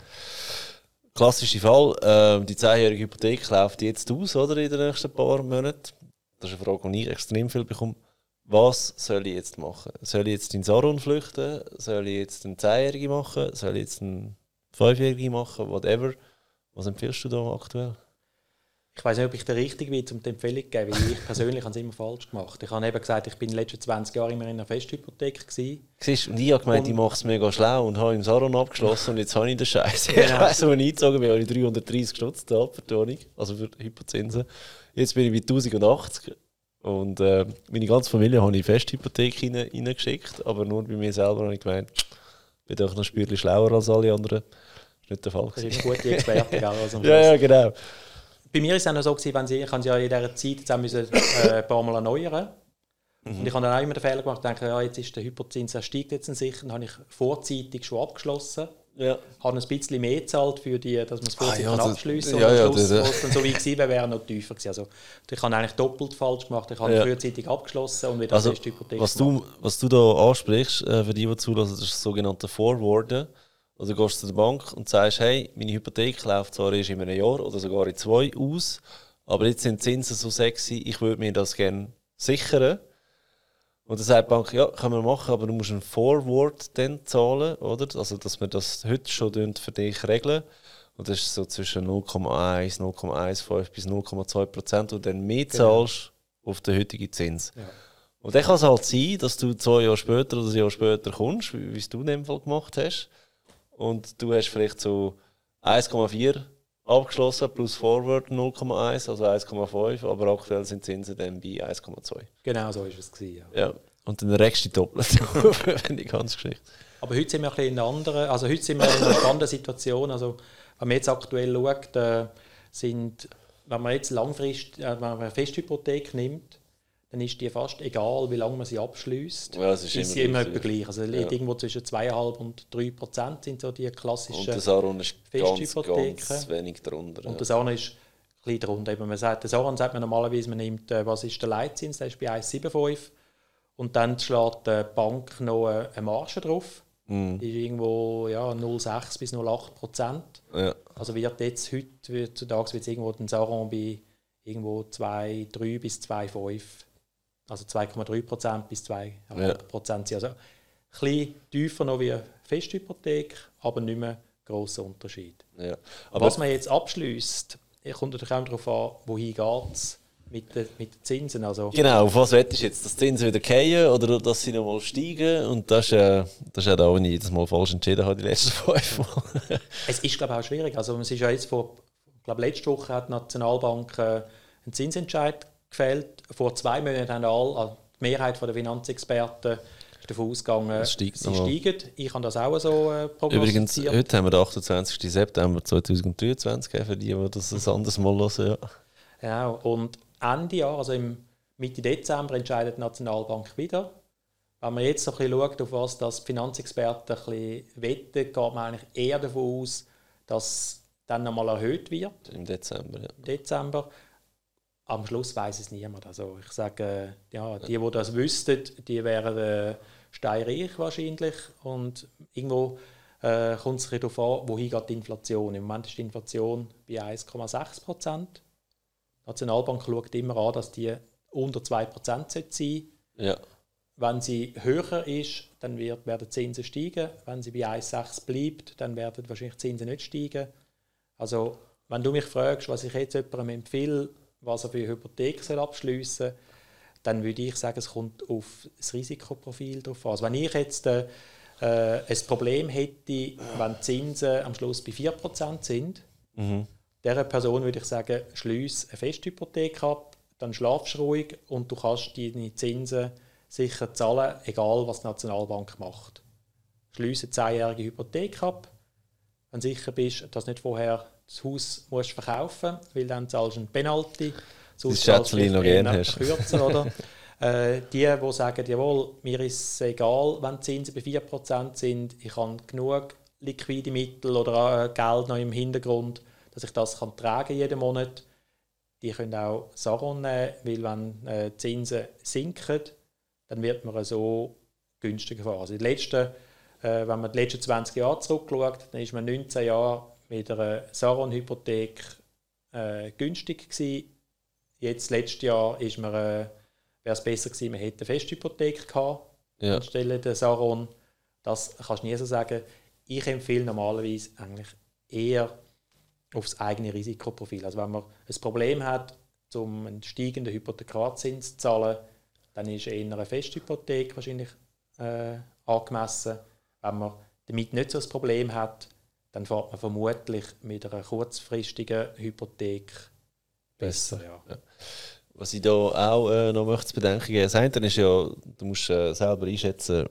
klassischer Fall. ähm, die 10-jährige Hypothek läuft jetzt aus, oder? In den nächsten paar Monaten. Das ist eine Frage, die ich extrem viel bekomme. Was soll ich jetzt machen? Soll ich jetzt in Saron flüchten? Soll ich jetzt einen 10-Jährigen machen? Soll ich jetzt einen 5-Jährigen machen? Whatever. Was empfiehlst du da aktuell? Ich weiß nicht, ob ich der Richtige bin, um die Empfehlung zu geben, weil ich persönlich habe es immer falsch gemacht. Ich habe eben gesagt, ich bin in den letzten 20 Jahren immer in einer Festhypothek. Gewesen. Siehst, und ich habe gemeint, Und- ich mache es mega schlau und habe im Saron abgeschlossen und jetzt habe ich den Scheiß. Ich Genau. weiss, wo ich eingezogen bin, habe ich 330 Stutz gezahlt für die Wohnung, also für Hypozinsen. Jetzt bin ich bei 1080 und äh, meine ganze Familie habe ich in Festhypothek rein- reingeschickt, aber nur bei mir selber habe ich gemeint, ich bin doch noch ein Spürchen schlauer als alle anderen. Das ist nicht der Fall. Das gewesen. immer gute Experte. gell, also Ja, ja, genau. Bei mir ist es auch noch so, gewesen, wenn sie, ich ja in dieser Zeit jetzt auch müssen, äh, ein paar Mal erneuern. Und ich habe dann auch immer den Fehler gemacht, denke, ja, jetzt ist der Hypozins, er steigt jetzt sicher, dann habe ich vorzeitig schon abgeschlossen. Ja. habe ein bisschen mehr gezahlt, für die, dass man es vorzeitig Ah, ja, kann abschliessen ja, und ja, am Schluss, das- es dann so wie gewesen wäre, wäre noch tiefer gewesen. Also, ich habe eigentlich doppelt falsch gemacht. Ich habe Ja. frühzeitig abgeschlossen und wieder Also, feste Hypothek was gemacht. du, was du da ansprichst, äh, für die, die zulassen, das ist das sogenannte Forwarden. Also du gehst zu der Bank und sagst, hey, meine Hypothek läuft zwar erst in einem Jahr oder sogar in zwei aus, aber jetzt sind die Zinsen so sexy, ich würde mir das gerne sichern. Und dann sagt die Bank, ja, können wir machen, aber du musst einen Forward dann zahlen, oder? Also, dass wir das heute schon für dich regeln. Und das ist so zwischen 0,1, 0,15 bis 0,2 Prozent, und dann mehr genau. zahlst auf den heutigen Zins. Ja. Und dann kann es halt sein, dass du zwei Jahre später oder ein Jahr später kommst, wie es du in dem Fall gemacht hast. Und du hast vielleicht so 1,4 abgeschlossen plus Forward 0,1, also 1,5, aber aktuell sind Zinsen dann bei 1,2. Genau so ist es. Gewesen, ja. ja. Und dann regst du doppelt, wenn die ganze Geschichte. Aber heute sind wir ein in einer anderen, also heute sind wir in einer spannenden Situation. Also, wenn man jetzt aktuell schaut, äh, sind, wenn man jetzt langfristig, äh, wenn man eine Festhypothek nimmt, dann ist die fast egal, wie lange man sie abschließt. Ja, ist, ist sie immer etwa gleich. Also ja. irgendwo zwischen 2,5 und 3 Prozent sind so die klassischen Und das Aron ist ganz, ganz wenig darunter. Und das Aron ist ein bisschen darunter. Eben, man sagt, das Aron sagt man normalerweise, man nimmt, äh, was ist der Leitzins, der ist bei 1,75 und dann schlägt die Bank noch eine Marge drauf. Mm. Die ist irgendwo ja, 0,6 bis 0,8 Prozent. Ja. Also wird jetzt heute, heutzutage wird irgendwo den Saron bei irgendwo 2,3 bis 2,5 also 2,3 Prozent bis 2,5 Prozent. Ja. Also ein bisschen tiefer noch wie eine Festhypothek, aber nicht mehr grosser Unterschied. Ja. Aber Was man jetzt abschließt, kommt natürlich auch darauf an, wohin geht es mit den, mit den Zinsen. Also, genau, auf was wettest du jetzt? Dass die Zinsen wieder fallen oder dass sie nochmal steigen? Und das ist, äh, das ist auch da, wo ich jedes Mal falsch entschieden habe, die letzten fünf Mal. es ist, glaube ich, auch schwierig. Also, es ist ja jetzt vor, ich glaube, letzte Woche hat die Nationalbank äh, einen Zinsentscheid gefällt. Vor zwei Monaten haben alle, also die Mehrheit der Finanzexperten davon ausgegangen, sie steigen. Ich habe das auch so äh. Übrigens, heute haben wir den 28. September 2023, für die, die das ein anderes Mal hören. Ja. ja, und Ende Jahr, also im Mitte Dezember, entscheidet die Nationalbank wieder. Wenn man jetzt so ein bisschen schaut, auf was das die Finanzexperten ein bisschen wetten, geht man eigentlich eher davon aus, dass dann nochmal erhöht wird. Im Dezember, ja. Dezember am Schluss weiß es niemand. Also ich sage, ja, die, die das wüssten, die wären äh, steinreich wahrscheinlich und irgendwo äh, kommt es darauf an, wohin geht die Inflation. Im Moment ist die Inflation bei 1,6 Prozent. Die Nationalbank schaut immer an, dass die unter 2 Prozent sein sollte. Ja. Wenn sie höher ist, dann wird, werden die Zinsen steigen. Wenn sie bei 1,6 bleibt, dann werden wahrscheinlich die Zinsen nicht steigen. Also wenn du mich fragst, was ich jetzt jemandem empfehle, was er für eine Hypothek soll abschliessen soll, dann würde ich sagen, es kommt auf das Risikoprofil drauf an. Also wenn ich jetzt äh, ein Problem hätte, wenn die Zinsen am Schluss bei 4% sind, mhm. dieser Person würde ich sagen, schließe eine Festhypothek ab, dann schlafst du ruhig und du kannst deine Zinsen sicher zahlen, egal was die Nationalbank macht. Schließe eine 10-jährige Hypothek ab, wenn du sicher bist, dass nicht vorher das Haus musst verkaufen weil dann zahlst du ein Penalty. Das Schätzchen noch gerne hast. Kürzer, oder? äh, die, die sagen, jawohl, mir ist es egal, wenn die Zinsen bei 4% sind, ich habe genug liquide Mittel oder äh, Geld noch im Hintergrund, dass ich das kann tragen jeden Monat. Die können auch Saron nehmen, weil wenn äh, die Zinsen sinken, dann wird man so günstiger fahren. Also die letzten, äh, wenn man die letzten 20 Jahre zurückschaut, dann ist man 19 Jahre mit einer Saron-Hypothek äh, günstig gewesen. Jetzt, letztes Jahr, ist man, äh, wäre es besser gewesen, man hätte eine Festhypothek gehabt, ja. anstelle der Saron. Das kannst du nie so sagen. Ich empfehle normalerweise eigentlich eher aufs eigene Risikoprofil. Also wenn man ein Problem hat, um einen steigenden Hypothekarzins zu zahlen, dann ist eher eine Festhypothek wahrscheinlich äh, angemessen. Wenn man damit nicht so ein Problem hat, dann fährt man vermutlich mit einer kurzfristigen Hypothek besser. Ja. Ja. Was ich da auch äh, noch möchte zu bedenken geben, das eine ist ja, du musst äh, selber einschätzen,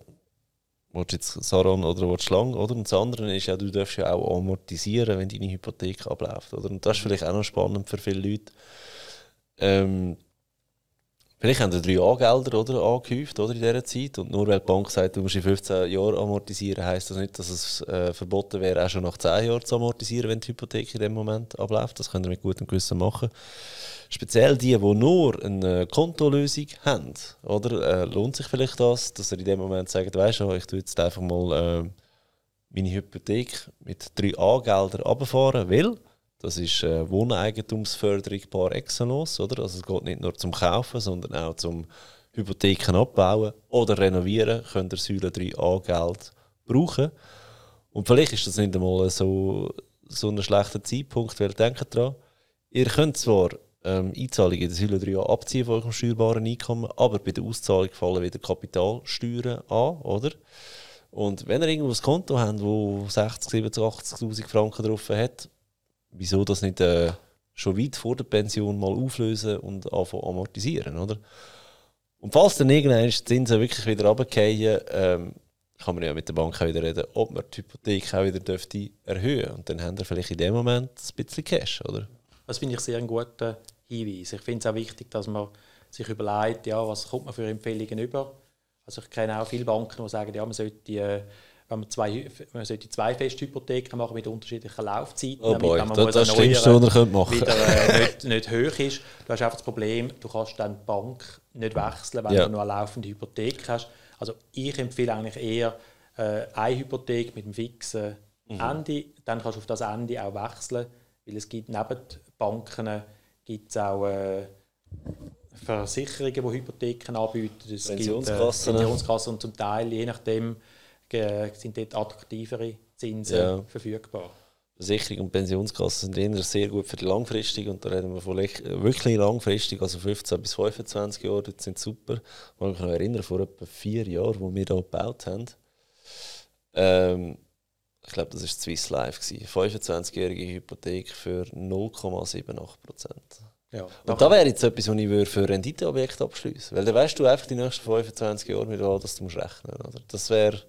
willst du jetzt Saron oder willst du lang, oder? Und das andere ist ja, du darfst ja auch amortisieren, wenn deine Hypothek abläuft, oder? Und das ist vielleicht auch noch spannend für viele Leute. Ähm, Vielleicht haben die drei Angelder oder, angehäuft oder, in dieser Zeit. Und nur weil die Bank sagt, du musst in 15 Jahren amortisieren, heisst das nicht, dass es äh, verboten wäre, auch schon nach 10 Jahren zu amortisieren, wenn die Hypothek in dem Moment abläuft. Das könnt ihr mit gutem Gewissen machen. Speziell die, die nur eine Kontolösung haben, oder, äh, lohnt sich vielleicht das, dass ihr in dem Moment sagt, weißt du, ich tue jetzt einfach mal äh, meine Hypothek mit drei Angeldern runterfahren, weil das ist äh, Wohneigentumsförderung par excellence, oder? Also es geht nicht nur zum Kaufen, sondern auch zum Hypotheken abbauen oder renovieren, könnt ihr Säule 3a Geld brauchen. Und vielleicht ist das nicht einmal so, so einem schlechten Zeitpunkt, weil denkt dran, ihr könnt zwar ähm, Einzahlungen in der Säule 3 abziehen von eurem steuerbaren Einkommen, aber bei der Auszahlung fallen wieder Kapitalsteuern an, oder? Und wenn ihr irgendwo ein Konto habt, wo 60, 70, 80'000 Franken drauf hat, wieso das nicht äh, schon weit vor der Pension mal auflösen und anfangen amortisieren, oder? Und falls dann irgendwann die Zinsen wirklich wieder runterfallen, ähm, kann man ja mit der Bank auch wieder reden, ob man die Hypothek auch wieder dürfte erhöhen Und dann haben wir vielleicht in dem Moment ein bisschen Cash, oder? Das finde ich sehr einen guten Hinweis. Ich finde es auch wichtig, dass man sich überlegt, ja, was kommt man für Empfehlungen über. Also ich kenne auch viele Banken, die sagen, ja, man sollte, äh, wenn man zwei, man sollte zwei Festhypotheken machen mit unterschiedlichen Laufzeiten, oh boy, damit, das, das Schlimmste, was man machen wieder äh, nicht, nicht hoch ist. Du hast einfach das Problem, du kannst dann die Bank nicht wechseln, wenn ja. du noch eine laufende Hypothek hast. Also ich empfehle eigentlich eher äh, eine Hypothek mit einem fixen mhm. Ende, dann kannst du auf das Ende auch wechseln, weil es gibt neben Banken gibt es auch äh, Versicherungen, die Hypotheken anbieten. Es Pensionskassen. Gibt, äh, Pensionskassen und zum Teil, je nachdem, sind dort attraktivere Zinsen ja. verfügbar. Versicherung und Pensionskassen sind eher sehr gut für die langfristig und da reden wir von wirklich langfristig, also 15 bis 25 Jahre, das sind super. Ich kann mich noch erinnern, vor etwa vier Jahren, wo wir hier gebaut haben, ähm, ich glaube, das war Swiss Life, 25-jährige Hypothek für 0,78 Prozent. Ja, und da wäre jetzt etwas, was ich für Renditeobjekte abschließen würde. Weil dann weißt du einfach die nächsten 25 Jahre mit was du rechnen musst. Das wäre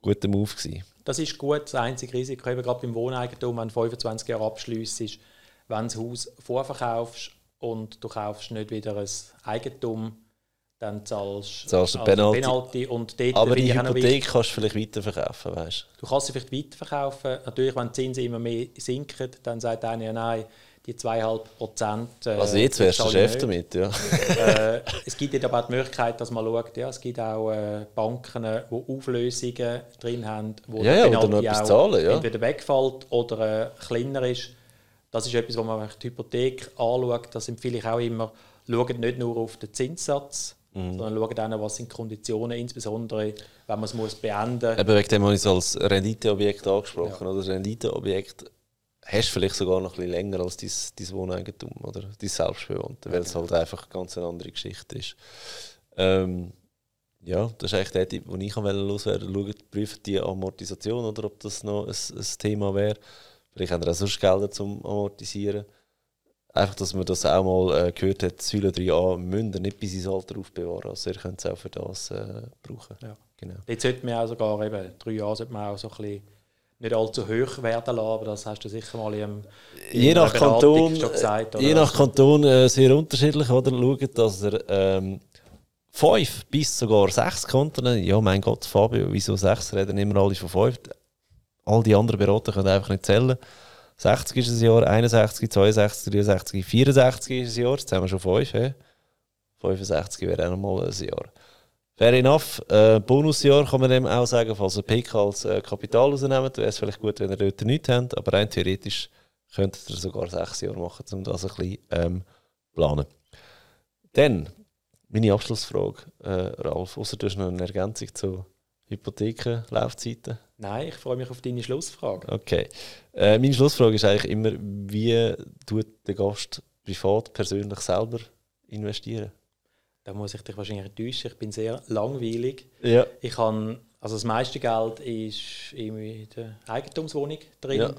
guter Move gewesen. Das ist gut. Das einzige Risiko, eben gerade beim Wohneigentum, wenn du 25 Jahre abschließt, ist, wenn du das Haus vorverkaufst und du kaufst nicht wieder ein Eigentum, dann zahlst, zahlst du also Penalty. Penalty. Und dort Aber die Hypothek kannst du vielleicht weiterverkaufen, weißt du? kannst sie vielleicht weiterverkaufen. Natürlich, wenn die Zinsen immer mehr sinken, dann sagt einer, ja nein, die 2,5 Prozent. Äh, also jetzt wärst du Chef damit, ja. äh, es gibt aber auch die Möglichkeit, dass man schaut, ja, es gibt auch äh, Banken, die Auflösungen drin haben, wo ja, ja, der Penalty auch zahlen, ja. entweder wegfällt oder äh, kleiner ist. Das ist etwas, wo man die Hypothek anschaut. Das empfehle ich auch immer. Schaut nicht nur auf den Zinssatz, Mhm. Sondern schauen dann, was sind die Konditionen, insbesondere wenn man es muss beenden muss. Eben wegen dem habe ich es als Renditeobjekt angesprochen. Ja. Oder das Renditeobjekt hast du vielleicht sogar noch ein bisschen länger als dein, dein Wohneigentum oder dein Selbstbewohnte, weil es halt einfach ganz eine andere Geschichte ist. Ähm, ja, das ist eigentlich der Tipp, den ich loswerden wollte. Schaut, prüft die Amortisation oder ob das noch ein, ein Thema wäre. Vielleicht haben wir auch sonst Gelder zum Amortisieren. Einfach, dass man das auch mal äh, gehört hat, Säule 3a müssen nicht bis ins Alter aufbewahren. Also ihr könnt es auch für das äh, brauchen. Ja. Genau. Jetzt sollte man auch sogar eben, drei Jahre sollte man auch so ein bisschen nicht allzu hoch werden lassen, aber das hast du sicher mal in, in je nach Kanton, gesagt, Je nach Kanton äh, sehr unterschiedlich, oder? Schaut, dass er ähm, fünf bis sogar sechs Konten, ja mein Gott, Fabio, wieso sechs, reden immer alle von fünf. All die anderen Berater können einfach nicht zählen. 60 ist ein Jahr, 61, 62, 63, 64 ist ein Jahr, jetzt haben wir schon 5. He? 65 wäre auch nochmal ein Jahr. Fair enough. Äh, Bonusjahr kann man dem auch sagen, falls ihr PK als äh, Kapital rausnehmt, wäre es vielleicht gut, wenn ihr dort nichts habt, aber rein theoretisch könntet ihr sogar 6 Jahre machen, um das ein bisschen ähm, planen. Dann, meine Abschlussfrage, äh, Ralf, außer du hast noch eine Ergänzung zu Hypothekenlaufzeiten? Nein, ich freue mich auf deine Schlussfrage. Okay. Äh, meine Schlussfrage ist eigentlich immer, wie tut der Gast privat, persönlich selber investieren? Da muss ich dich wahrscheinlich enttäuschen. Ich bin sehr langweilig. Ja. Ich kann, also das meiste Geld ist in der Eigentumswohnung drin. Ja.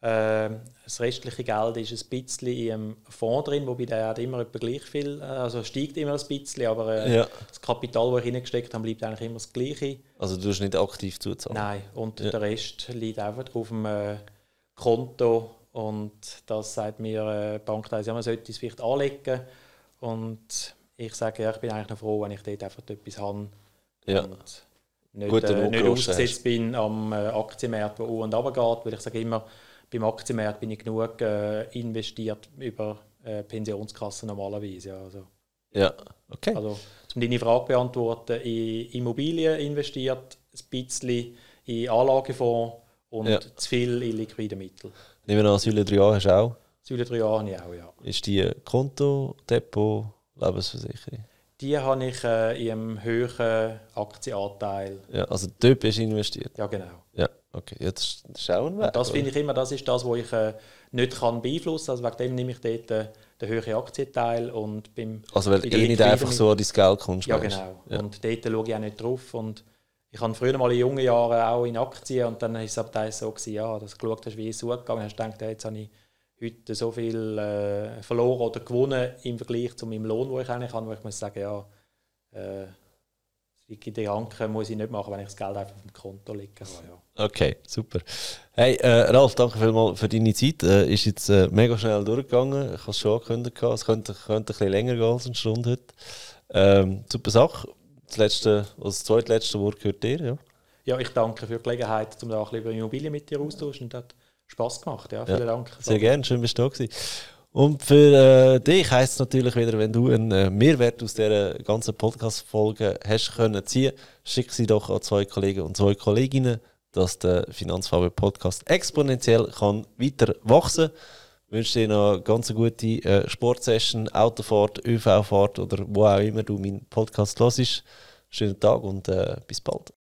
Ähm, das restliche Geld ist ein bisschen im Fonds drin, wobei der hat immer etwa gleich viel, äh, also steigt immer ein bisschen, aber äh, ja. das Kapital, das ich reingesteckt habe, bleibt eigentlich immer das gleiche. Also du hast nicht aktiv zuzahlen? Nein, und der Rest liegt einfach auf dem äh, Konto und das sagt mir die Bank, ja, man sollte es vielleicht anlegen und ich sage, ja, ich bin eigentlich noch froh, wenn ich dort einfach etwas habe ja. und nicht, äh, nicht ausgesetzt bin am äh, Aktienmarkt, der um und runter geht, weil ich sage immer, beim Aktienmarkt bin ich genug äh, investiert über äh, Pensionskassen normalerweise. Ja, also, ja, okay. Also, um deine Frage beantworten, in Immobilien investiert, ein bisschen in Anlagefonds und ja. zu viel in liquide Mittel. Nehmen wir an, Säule 3a hast du auch? Säule 3a habe ich auch, ja. Ist die Konto, Depot, Lebensversicherung? Die habe ich äh, in einem höheren Aktienanteil. Ja, also dort bist du investiert. Ja, genau. Ja, okay. Ist auch ein Weg. Und das finde ich immer, das ist das, was ich äh, nicht kann beeinflussen kann. Also wegen dem nehme ich dort äh, den höheren Aktienteil und beim Also weil du eh nicht einfach so an dein Geld kommst. Ja, meinst genau. Ja. Und dort schaue ich auch nicht drauf. Und ich habe früher mal in jungen Jahren auch in Aktien und dann war es ab so, gewesen, ja, dass du geschaut hast, wie es zugegangen hast, gedacht, ja, jetzt habe ich heute so viel äh, verloren oder gewonnen im Vergleich zu meinem Lohn, den ich eigentlich habe, wo ich muss sagen, ja, äh, die Gedanken muss ich nicht machen, wenn ich das Geld einfach auf dem Konto liegen habe. Ja. Okay, super. Hey, äh, Ralf, danke vielmals für deine Zeit. Äh, ist jetzt äh, mega schnell durchgegangen. Ich habe es schon angekündigt. Es könnte, könnte ein bisschen länger gehen als eine Stunde heute. Ähm, super Sache. Das, letzte, also das zweitletzte Wort gehört dir. Ja. ja, ich danke für die Gelegenheit, um da ein bisschen über Immobilien mit dir austauschen. Spass gemacht. Ja, vielen Ja, Dank. Sehr gerne, schön bist du da gewesen. Und für äh, dich heisst es natürlich wieder, wenn du einen äh, Mehrwert aus dieser ganzen Podcast-Folge hast können ziehen, schick sie doch an zwei Kollegen und zwei Kolleginnen, dass der Finanzfabel Podcast exponentiell kann weiter wachsen Ich wünsche dir noch eine ganz gute äh, Sportsession, Autofahrt, ÖV-Fahrt oder wo auch immer du meinen Podcast hörst. Schönen Tag und äh, bis bald.